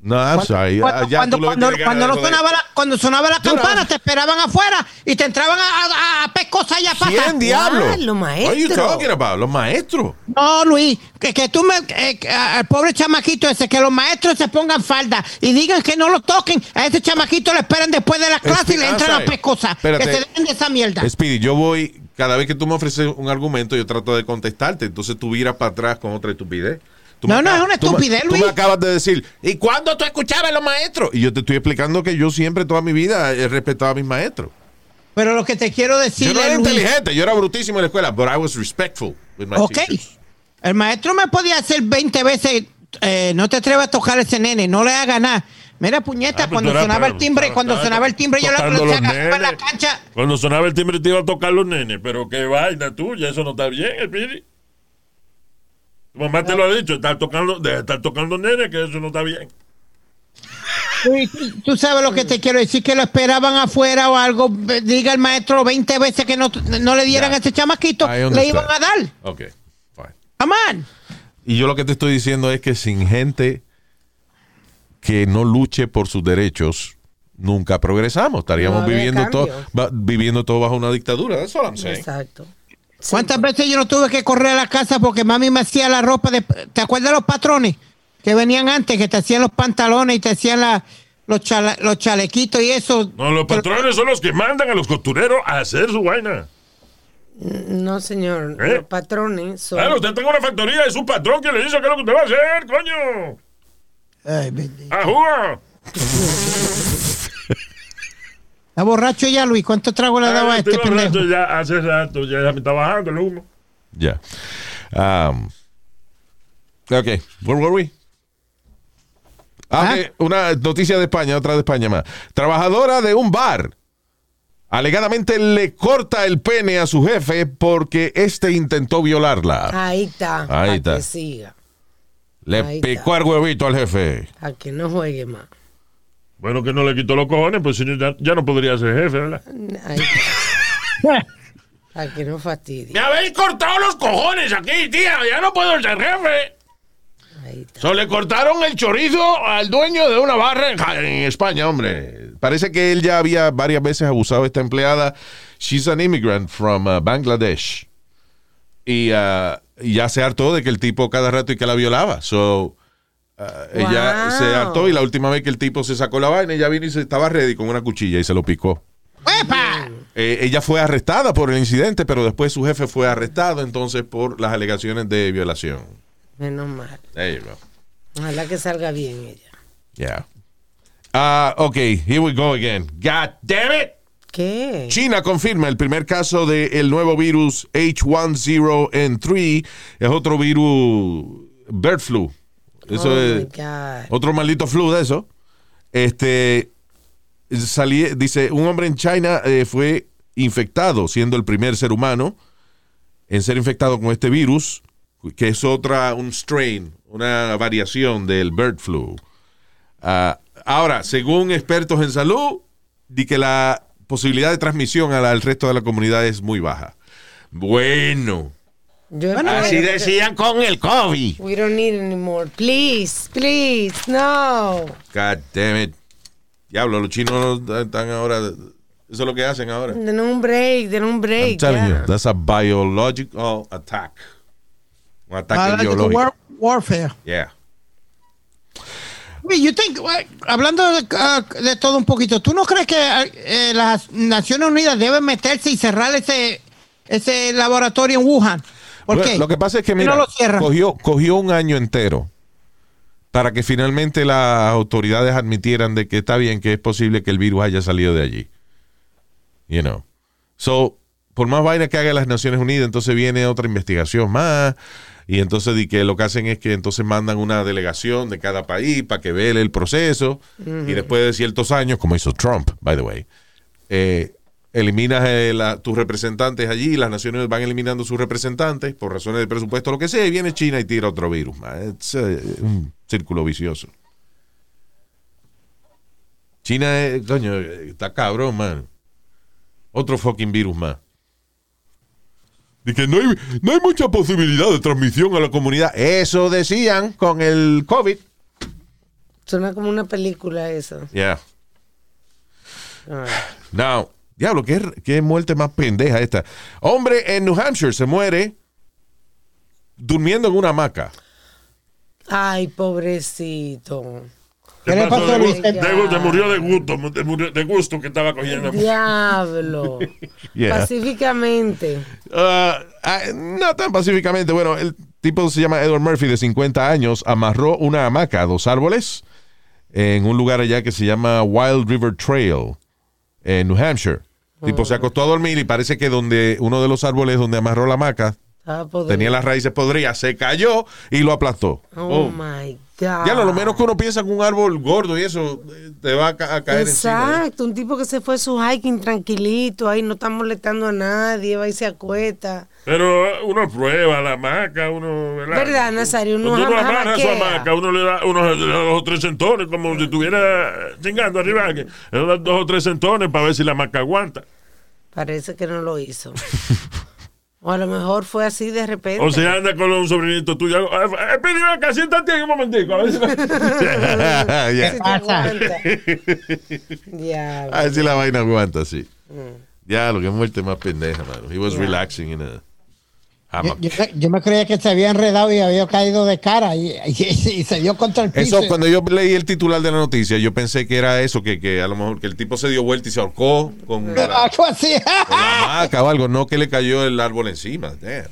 No, I'm sorry. Cuando, Ah, ya cuando, tú lo que cuando- tienes ganas cuando de no joder. sonaba la, cuando sonaba la Tú no- campana, te esperaban afuera y te entraban a, a, a pescosas allá para ¿Quién diablo? Ah, los maestros. Los maestros. No, Luis, que, que tú me. eh, al pobre chamaquito ese, que los maestros se pongan falda y digan que no lo toquen. A ese chamaquito le esperan después de la clase y le ah, entran a pescosas. Espérate. Que se den de esa mierda. Speedy, yo voy, cada vez que tú me ofreces un argumento, yo trato de contestarte. Entonces tú viras para atrás con otra estupidez. Tú No, no, acabas- es una tú estupidez, Tú Luis. me acabas de decir, ¿y cuándo tú escuchabas a los maestros? Y yo te estoy explicando que yo siempre, toda mi vida, he respetado a mis maestros. Pero lo que te quiero decir yo no era Luis, inteligente, yo era brutísimo en la escuela, but I was respectful with my Ok. teachers. El maestro me podía hacer 20 veces. eh, no te atrevas a tocar ese nene, no le haga nada. Mira, puñeta, Ah, pues cuando tú sonaba el timbre, cuando estaba sonaba el timbre, yo le tocando le los agarraba en la cancha. Cuando sonaba el timbre te iba a tocar los nenes, pero qué vaina tuya, eso no está bien, Speedy. Tu mamá te lo ha dicho, estar tocando, de estar tocando nenes, que eso no está bien. Tú- Tú sabes lo que te quiero decir, que lo esperaban afuera o algo. Diga el maestro 20 veces que no, no le dieran Ya. a ese chamaquito, le iban a dar. Ok, fine. Come on. Y yo lo que te estoy diciendo es que sin gente que no luche por sus derechos, nunca progresamos. Estaríamos No viviendo todo, viviendo todo bajo una dictadura. That's I'm saying. Exacto. ¿Cuántas veces yo no tuve que correr a la casa porque mami me hacía la ropa de... ¿Te acuerdas de los patrones que venían antes, que te hacían los pantalones y te hacían la- los, chala- los chalequitos y eso? No, los patrones son los que mandan a los costureros a hacer su vaina. No, señor. ¿Eh? Los patrones son. Claro, usted está en una factoría, es un patrón que le dice qué es lo que usted va a hacer, coño. Ay, bendito. ¡Ajúa! (laughs) ¿Está borracho ya, Luis? ¿Cuánto trago le daba a este estoy pendejo? borracho ya hace rato, ya me está bajando el humo. Ya. Um, ok, where were we? Ah, Ah. Una noticia de España, otra de España más. Trabajadora de un bar alegadamente le corta el pene a su jefe porque este intentó violarla. Ahí está. Ahí para está. que siga. Le ahí picó el huevito al jefe. A que no juegue más. Bueno, que no le quitó los cojones, pues si no, ya, ya no podría ser jefe, ¿verdad? Está. A que no fastidie. ¡Me habéis cortado los cojones aquí, tía! ¡Ya no puedo ser jefe! So, le cortaron el chorizo al dueño de una barra en, en España, hombre. Parece que él ya había varias veces abusado de esta empleada she's an immigrant from uh, Bangladesh. Y, uh, y ya se hartó de que el tipo cada rato y que la violaba. So, uh, ella Wow. se hartó y la última vez que el tipo se sacó la vaina, ella vino y se estaba ready con una cuchilla y se lo picó. ¡Epa! Eh, ella fue arrestada por el incidente, pero después su jefe fue arrestado entonces por las alegaciones de violación. Menos mal. There you go. Ojalá que salga bien ella. Yeah. Ah, ok, here we go again. God damn it. ¿Qué? China confirma el primer caso del nuevo virus H1N3. Es otro virus bird flu. Eso oh es otro maldito flu de eso. Este salí, dice un hombre en China eh, fue infectado, siendo el primer ser humano en ser infectado con este virus, que es otra un strain, una variación del bird flu. Ah, ahora, según expertos en salud, di que la posibilidad de transmisión al, al resto de la comunidad es muy baja. Bueno, Yo Así decían con el COVID. We don't need any more. Please, please, no. God damn it. Diablo, los chinos están ahora. Eso es lo que hacen ahora. Den un break, den un break. I'm telling you, that's a biological attack. Un ataque Biological biológico. war- warfare. Yeah. You think, hablando de, ah, de todo un poquito, ¿tú no crees que eh, las Naciones Unidas deben meterse y cerrar ese, ese laboratorio en Wuhan? ¿Por Bueno, qué? Lo que pasa es que, ¿Por qué mira, no cogió, cogió un año entero para que finalmente las autoridades admitieran de que está bien, que es posible que el virus haya salido de allí. You know. So, por más vaina que haga las Naciones Unidas, entonces viene otra investigación más. Y entonces di que lo que hacen es que entonces mandan una delegación de cada país para que vele el proceso. Y después de ciertos años, como hizo Trump, by the way, eh, eliminas eh, la- tus representantes allí, las naciones van eliminando sus representantes por razones de presupuesto, lo que sea, y viene China y tira otro virus. más. Es eh, un círculo vicioso. China, eh, coño, eh, está cabrón, man. Otro fucking virus más. Y que no hay, no hay mucha posibilidad de transmisión a la comunidad. Eso decían con el COVID. Suena como una película eso. Yeah. Now, diablo, ¿qué, qué muerte más pendeja esta. Hombre en New Hampshire se muere durmiendo en una hamaca. Ay, pobrecito. ¿Qué murió de gusto, de, murió de gusto que estaba cogiendo. Diablo. (laughs) Yeah. Pacíficamente. Ah, no tan pacíficamente. Bueno, el tipo se llama Edward Murphy, de 50 años, amarró una hamaca a dos árboles en un lugar allá que se llama Wild River Trail, en New Hampshire. Tipo se acostó a dormir y parece que donde uno de los árboles donde amarró la hamaca Estaba podrido. tenía las raíces podridas, se cayó y lo aplastó. Oh, Oh. my God. Ya lo, lo menos que uno piensa que un árbol gordo y eso eh, te va a, ca- a caer encima. ¿eh? Exacto, un tipo que se fue a su hiking tranquilito, ahí no está molestando a nadie, va y se acuesta. Pero eh, uno prueba la hamaca, uno. ¿verdad? ¿Verdad, Nazario? Uno Cuando uno amarra su hamaca, uno le da unos dos o tres centones, como si estuviera chingando arriba. Le da dos o tres centones para ver si la hamaca aguanta. Parece que no lo hizo. o a lo mejor fue así de repente. O sea, anda con un sobrinito tuyo. Eh, eh, Pidi, acá, siéntate ahí un momentico. A ver si la- Yeah. Pasa? aguanta. Diablo. A ver si la vaina aguanta, sí. Mm. Ya, lo que muerte más pendeja, mano. He was relaxing in a Yo, hammock. yo- yo me creía que se había enredado y había caído de cara y, (laughs) y- y se dio contra el piso. Eso, cuando yo leí el titular de la noticia, yo pensé que era eso, que, que a lo mejor que el tipo se dio vuelta y se ahorcó con la, Algo así. con la hamaca o algo, no que le cayó el árbol encima. Damn.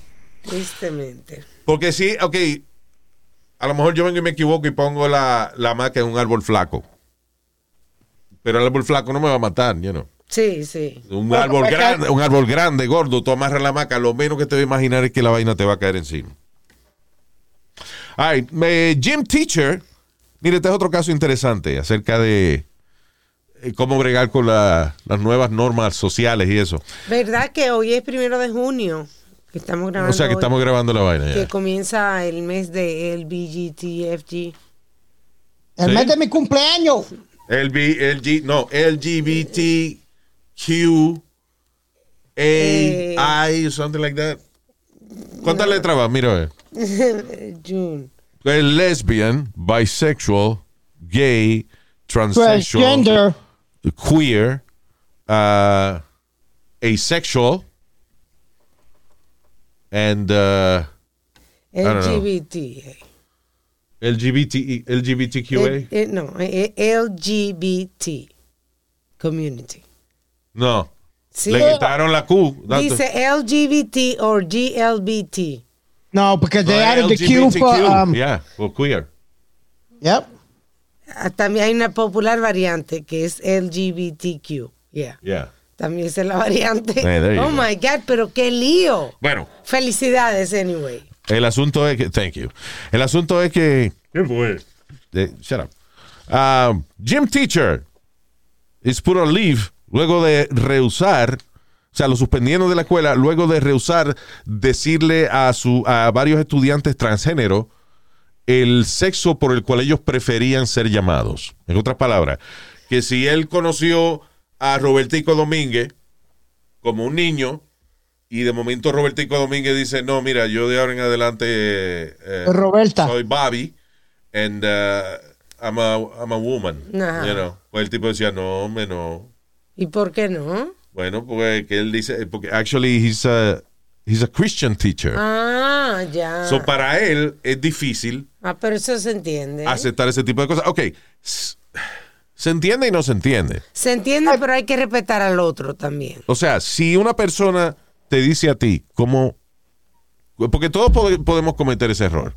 Tristemente. Porque sí, ok, a lo mejor yo vengo y me equivoco y pongo la, la hamaca en un árbol flaco. Pero el árbol flaco no me va a matar, you know. Sí, sí. Un Bueno, árbol pues, grande, un árbol grande, gordo, tú amarras la hamaca, lo menos que te va a imaginar es que la vaina te va a caer encima. All right, eh, Jim Teacher, mire, este es otro caso interesante acerca de eh, cómo bregar con la- las nuevas normas sociales y eso. ¿Verdad que hoy es primero de junio? Que estamos grabando. O sea que hoy, estamos grabando la vaina ya. Que comienza el mes de LBGTFG. El ¿Sí? mes de mi cumpleaños. LB, LG, no, LGBTQ, Eh. A, I, something like that. ¿Cuántas letras va? Mira, (laughs) a. June. El lesbian, bisexual, gay, transsexual, Transgender. queer, uh, asexual, and uh. LGBT. LGBT, LGBTQA. Eh, eh, no, eh, LGBT community. No, Sí. le quitaron la Q. That's the- Dice LGBT o GLBT. No, because they No, added the Q for, um, yeah, for queer. yep. Ah, También hay una popular variante que es LGBTQ. Yeah. Yeah. También es la variante. Oh go. my God, pero qué lío. Bueno, Felicidades, anyway. el asunto es que, thank you. El asunto es que, ¿Qué fue? eh, shut up. Um, gym teacher is put on leave luego de rehusar, o sea, lo suspendieron de la escuela luego de rehusar decirle a su a varios estudiantes transgénero el sexo por el cual ellos preferían ser llamados. En otras palabras, que si él conoció a Robertico Domínguez como un niño y de momento Robertico Domínguez dice, no, mira, yo de ahora en adelante eh, Roberta. soy Bobby and uh, I'm, a, I'm a woman. You know. Pues el tipo decía, no, hombre, no. ¿Y por qué no? Bueno, porque que él dice, porque actually he's a, he's a Christian teacher. Ah, ya. So para él es difícil ah, pero eso se entiende. aceptar ese tipo de cosas. Ok, se entiende y no se entiende. Se entiende, pero hay que respetar al otro también. O sea, si una persona te dice a ti, como, porque todos pode- podemos cometer ese error.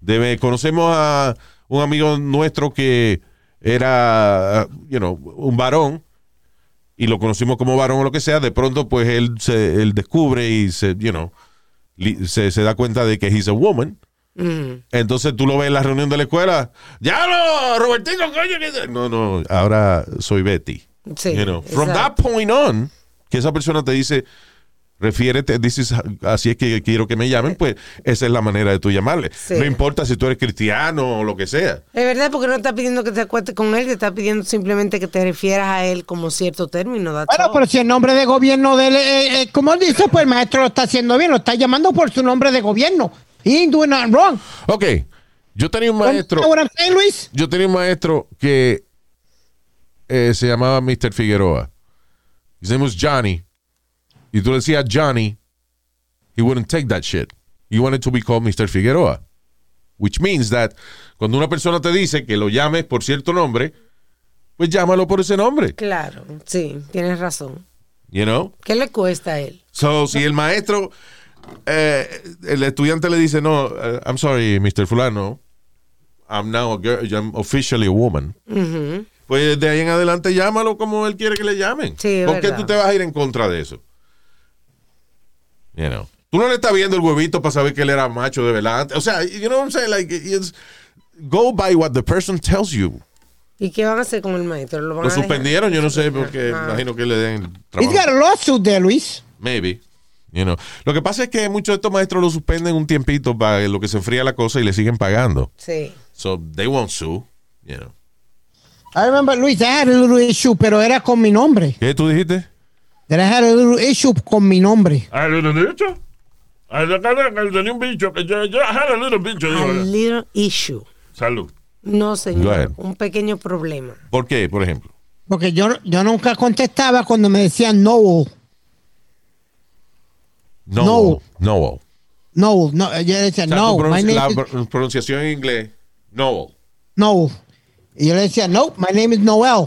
Debe, conocemos a un amigo nuestro que era, you know, un varón y lo conocimos como varón o lo que sea. De pronto, pues él se, él descubre y se, you know, li- se, se da cuenta de que he's a woman. Mm. Entonces tú lo ves en la reunión de la escuela. ¡Ya no, Robertino, coño! que-". No, no, ahora soy Betty. Sí, You know, From that point on, que esa persona te dice, refiérete, is- así es que quiero que me llamen, pues esa es la manera de tú llamarle. Sí. No importa si tú eres cristiano o lo que sea. Es verdad, porque no está pidiendo que te acuestes con él, te está pidiendo simplemente que te refieras a él como cierto término. Bueno, all. pero si el nombre de gobierno de él, eh, eh, como él dice, pues el maestro lo está haciendo bien, lo está llamando por su nombre de gobierno. He ain't doing nothing wrong. Ok, yo tenía un maestro, You know what I'm saying, Luis? yo tenía un maestro que eh, se llamaba Mr. Figueroa. His name was Johnny. Y tú le decías Johnny, he wouldn't take that shit. He wanted to be called Mr. Figueroa. Which means that cuando una persona te dice que lo llames por cierto nombre, pues llámalo por ese nombre. Claro, sí, tienes razón. You know? ¿Qué le cuesta a él? So, si el maestro, eh, el estudiante le dice, no, eh, I'm sorry, Mr. Fulano, I'm now a girl, I'm officially a woman. Pues de ahí en adelante llámalo como él quiere que le llamen. Sí, ¿Por qué verdad. tú te vas a ir en contra de eso? You know. Tú no le estás viendo el huevito para saber que él era macho de verdad. O sea, you know what I'm saying? Like, it's- go by what the person tells you. ¿Y qué van a hacer con el maestro? ¿Lo van Lo a dejar? suspendieron, yo no sé, porque Ah. imagino que le den He's trabajo. got a lawsuit there, Luis. Maybe. You know. Lo que pasa es que muchos de estos maestros lo suspenden un tiempito para lo que se enfría la cosa y le siguen pagando. Sí. So they won't sue. You know. I remember, Luis, I had a little issue, pero era con mi nombre. ¿Qué tú dijiste? That I had a little issue con mi nombre. ¿Ah, lo he dicho? Ah, yo que tenía un bicho. had a little bicho. A little issue. Salud. No, señor. Un pequeño problema. ¿Por qué, por ejemplo? Porque yo, yo nunca contestaba cuando me decían no, No. No. No. no, no. Yo decía O sea, no, pronunci- la is pronunciación en inglés. No. no. Y yo le decía, no, my name is Noel.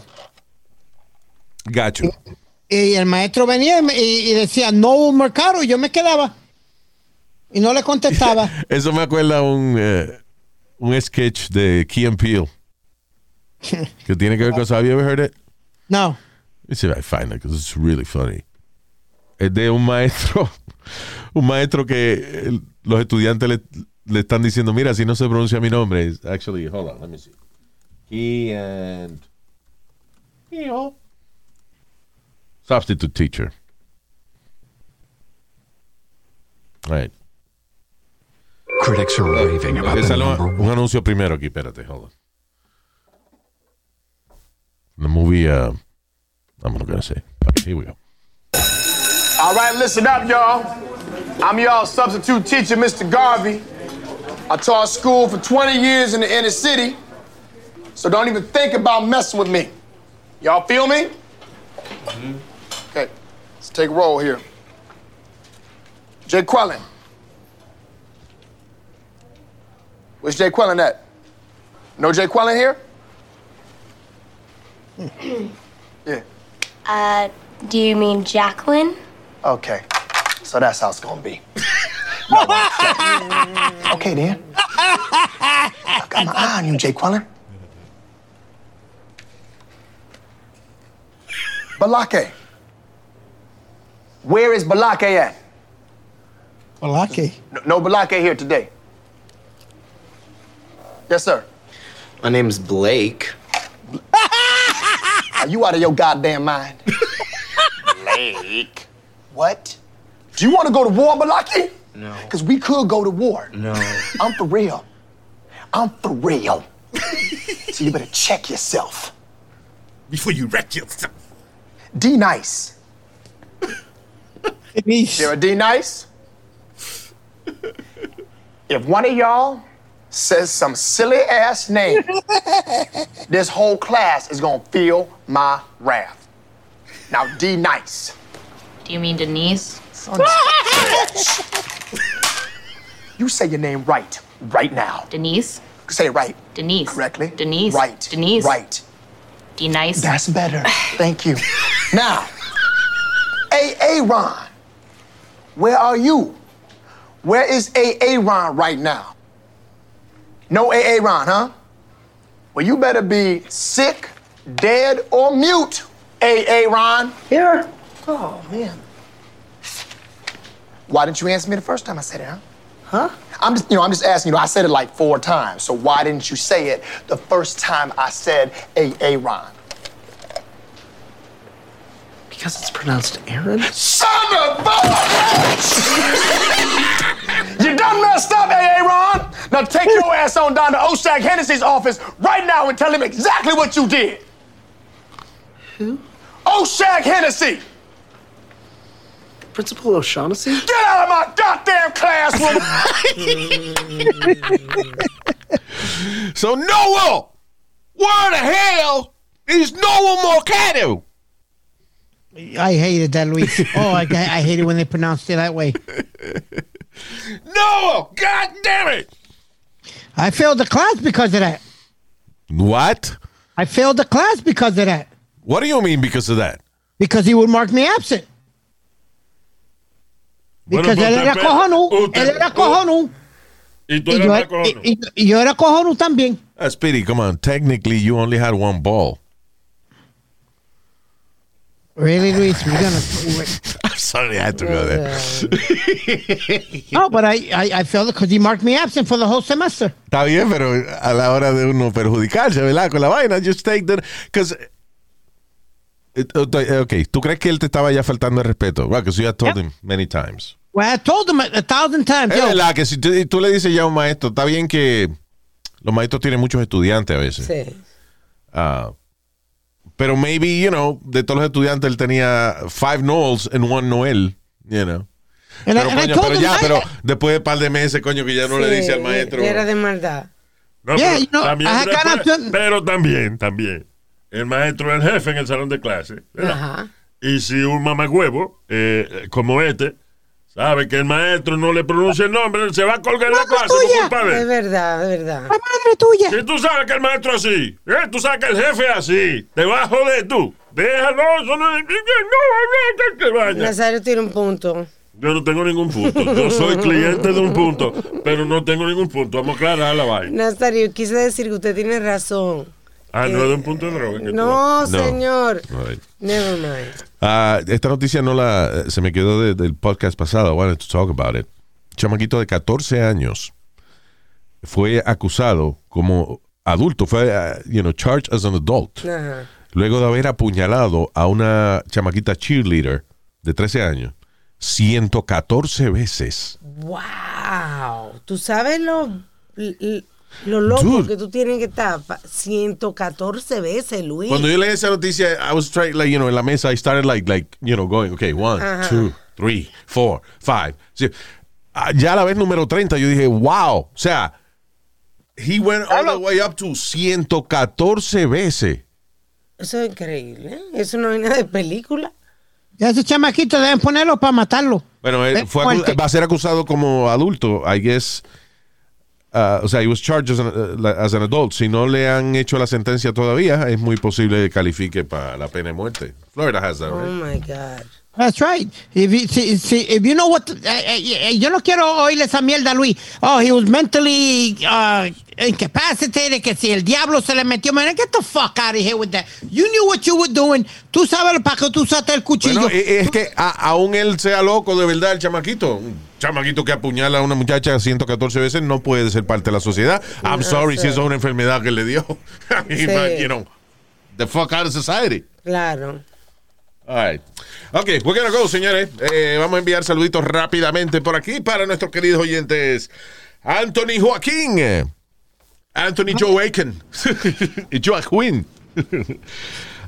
Gacho. Y el maestro venía y, decía, no, Mercado, y yo me quedaba. Y no le contestaba. (laughs) Eso me acuerda un, eh, un sketch de Key and Peele (laughs) que tiene que ver con. Have you ever heard it? no. Let me see if I find it because it's really funny. Es de un maestro, (laughs) un maestro que los estudiantes le, le están diciendo, mira, si no se pronuncia mi nombre. Actually, hold on, let me see. Key and Peele. Substitute teacher. All right. Critics are raving about Que the sale number un, un anuncio primero aquí, espérate, hold on. The movie, uh, I'm not gonna say. Okay, here we go. All right, listen up, y'all. I'm y'all substitute teacher, Mr. Garvey. I taught school for 20 years in the inner city, so don't even think about messing with me. Y'all feel me? Okay. Let's take a roll here. Jay Quellen. Where's Jay Quellen at? No Jay Quellen here? yeah. Uh, do you mean Jacqueline? Okay. So that's how it's gonna be. No, okay. then. I've got my eye on you, Jay Quellen. Balake. Where is Balake at? Balake. No, no Balake here today. Yes, sir. My name's Blake. (laughs) Are you out of your goddamn mind? Blake. What? Do you want to go to war, Balaki? No. Because we could go to war. No. I'm for real. I'm for real. so you better check yourself. Before you wreck yourself. D nice. Denise. There a D nice? If one of y'all says some silly ass name, (laughs) this whole class is gonna feel my wrath. Now, D nice. Do you mean Denise? (laughs) You say your name right, right now. Denise? Say it right. Denise. Correctly. Denise. Right. Denise. Right. D nice. That's better. Thank you. (laughs) now, AA Ron, where are you? Where is AA Ron right now? No AA Ron, huh? Well, you better be sick, dead, or mute, AA Ron. Here. Oh, man. Why didn't you answer me the first time I said it, huh? Huh? I'm just, you know, I'm just asking, you know, I said it like four times, so why didn't you say it the first time I said AA Ron? Because it's pronounced Aaron? Son of a You done messed up, AA Ron! Now take your ass on down to Oshag Hennessy's office right now and tell him exactly what you did. Who? Oshag Hennessy! Principal O'Shaughnessy? Get out of my goddamn classroom! (laughs) So Noah, where the hell is Noah Mercado? I hated that, Luis. (laughs) Oh, I, I hate it when they pronounce it that way. Noah, god damn it! I failed the class because of that. What? I failed the class because of that. What do you mean because of that? Because he would mark me absent. Because Bueno, él pero era usted- cojonu. usted- Él era cojonu. Y tú Y eres yo, más cojonudo. y- y- y yo era cojonu también. Uh, Speedy, come on. Technically, you only had one ball. Really, Luis? We're gonna. I'm sorry, I had to go there. No, but I, I, I failed it because he marked me absent for the whole semester. Está bien, pero a la hora de uno perjudicarse, ¿verdad? Con la vaina, just take the... Because... Ok, ¿tú crees que él te estaba ya faltando el respeto? Well, because you had told him many times. Well, I told him a, a thousand times. Es yo, verdad que si tú, tú le dices ya a un maestro, está bien que los maestros tienen muchos estudiantes a veces. Sí. Ah, pero maybe, you know, de todos los estudiantes él tenía five Noels and one Noel, you know. And pero I coño, pero ya, I- pero después de un par de meses, coño, que ya no le dice al maestro. Era de maldad. No, Yeah, pero, you know, también después- pero también, también. El maestro es el jefe en el salón de clase. ¿verdad? Ajá. Y si un mamagüevo, eh, como este, sabe que el maestro no le pronuncia el nombre, se va a colgar la clase de Es verdad, es verdad. La madre tuya. Si tú sabes que el maestro es así, ¿eh? tú sabes que el jefe es así, te vas a joder tú. Déjalo, eso no, no, no, que vaya. Nazario tiene un punto. Yo no tengo ningún punto. Yo soy cliente de un punto, pero no tengo ningún punto. Vamos a aclarar la vaina. Nazario, quise decir que usted tiene razón. Ah, no es de un punto de droga. tú- No, señor. Right. Never mind. Ah, esta noticia no la se me quedó de- del podcast pasado. I wanted to talk about it. Chamaquito de 14 años fue acusado como adulto, fue, ah, you know, charged as an adult. Luego de haber apuñalado a una chamaquita cheerleader de 13 años 114 veces. Wow. ¿Tú sabes lo, lo loco Dude. que tú tienes que estar? Pa- 114 veces, Luis. Cuando yo leí esa noticia, I was trying, like, you know, en la mesa, I started, like, like, you know, going, okay, one, Ajá. two, three, four, five. Ah, Ya a la vez número 30, yo dije, wow. O sea, he went all the way up to 114 veces. Eso es increíble. ¿eh? Eso no es nada de película. Y a ese chamaquito deben ponerlo para matarlo. Bueno, él Eh, fue va a ser acusado como adulto, I guess. Uh, o sea, he was charged as an, like, as an adult. Si no le han hecho la sentencia todavía, es muy posible que califique para la pena de muerte. Florida has that, Oh right? my God. That's right. If you, si, si- if you know what, eh, eh, eh, yo no quiero oírle esa mierda a Luis. Oh, he was mentally uh, incapacitated, que si el diablo se le metió, man, get the fuck out of here with that. You knew what you were doing. Tú sabes para qué tú usaste el cuchillo. Bueno, es que a- aún él sea loco de verdad, el chamaquito. Un chamaquito que apuñala a una muchacha 114 veces no puede ser parte de la sociedad. I'm No, sorry si sir. eso es una enfermedad que le dio. (laughs) I mean, Sí. but, you know, the fuck out of society. Claro. All right. Ok, we're gonna go, señores. Eh, vamos a enviar saluditos rápidamente por aquí para nuestros queridos oyentes. Anthony Joaquín. Anthony Joe Aiken. (laughs) Joaquín. (laughs)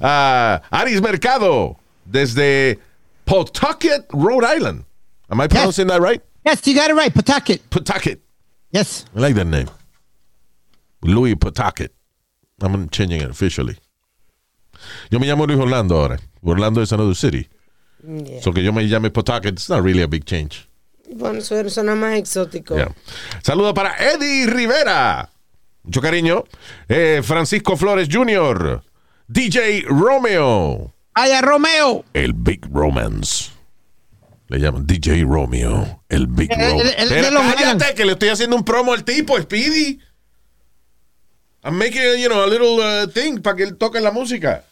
Ah, Aris Mercado. Desde Pawtucket, Rhode Island. Am I pronouncing that right? Yes, you got it right. Pawtucket. Pawtucket. Yes. I like that name. Louis Pawtucket. I'm changing it officially. Yo me llamo Luis Orlando ahora. Orlando is another city. Yeah. So que yo me llame Pawtucket, it's not really a big change. Bueno, suena, suena más exótico. Yeah. Saludo para Eddie Rivera. Mucho cariño. Eh, Francisco Flores Jr. DJ Romeo. Ay, Romeo. El Big Romance. Le llaman DJ Romeo. El Big Romance. el- el de Pero los cállate, que le estoy haciendo un promo al tipo, Speedy. I'm making, you know, a little uh, thing para que él toque la música.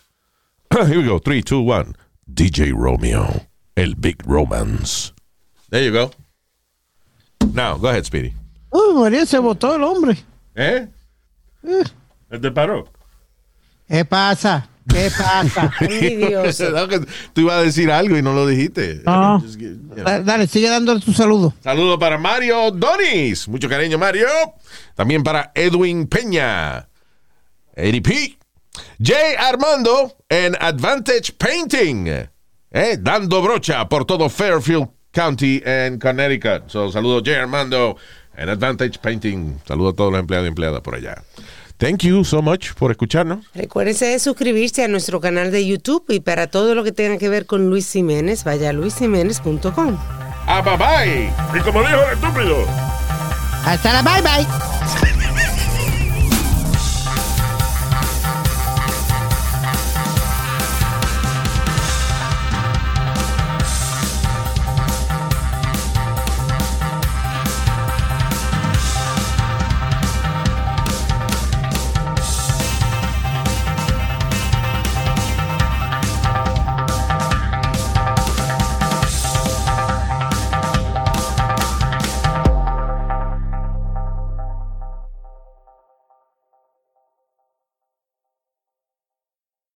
(clears throat) Here we go. Three, two, one. DJ Romeo. El Big Romance. There you go. Now, go ahead, Speedy. Uy, María, se botó el hombre. ¿Eh? ¿Él te paró? ¿Qué pasa? ¿Qué pasa? (laughs) Que Tú ibas a decir algo y no lo dijiste. No. Just Dale, sigue dándole tu saludo. Saludo para Mario Donis. Mucho cariño, Mario. También para Edwin Peña. Eddie P. Jay Armando en Advantage Painting. Eh, dando brocha por todo Fairfield County en Connecticut. So, saludo Jay Armando en Advantage Painting. Saludo a todos los empleados y empleadas por allá. Thank you so much por escucharnos. Recuérdense de suscribirse a nuestro canal de YouTube y para todo lo que tenga que ver con Luis Jiménez, vaya a luisjiménez.com. Ah, bye bye. Y como dijo el estúpido. Hasta la bye bye.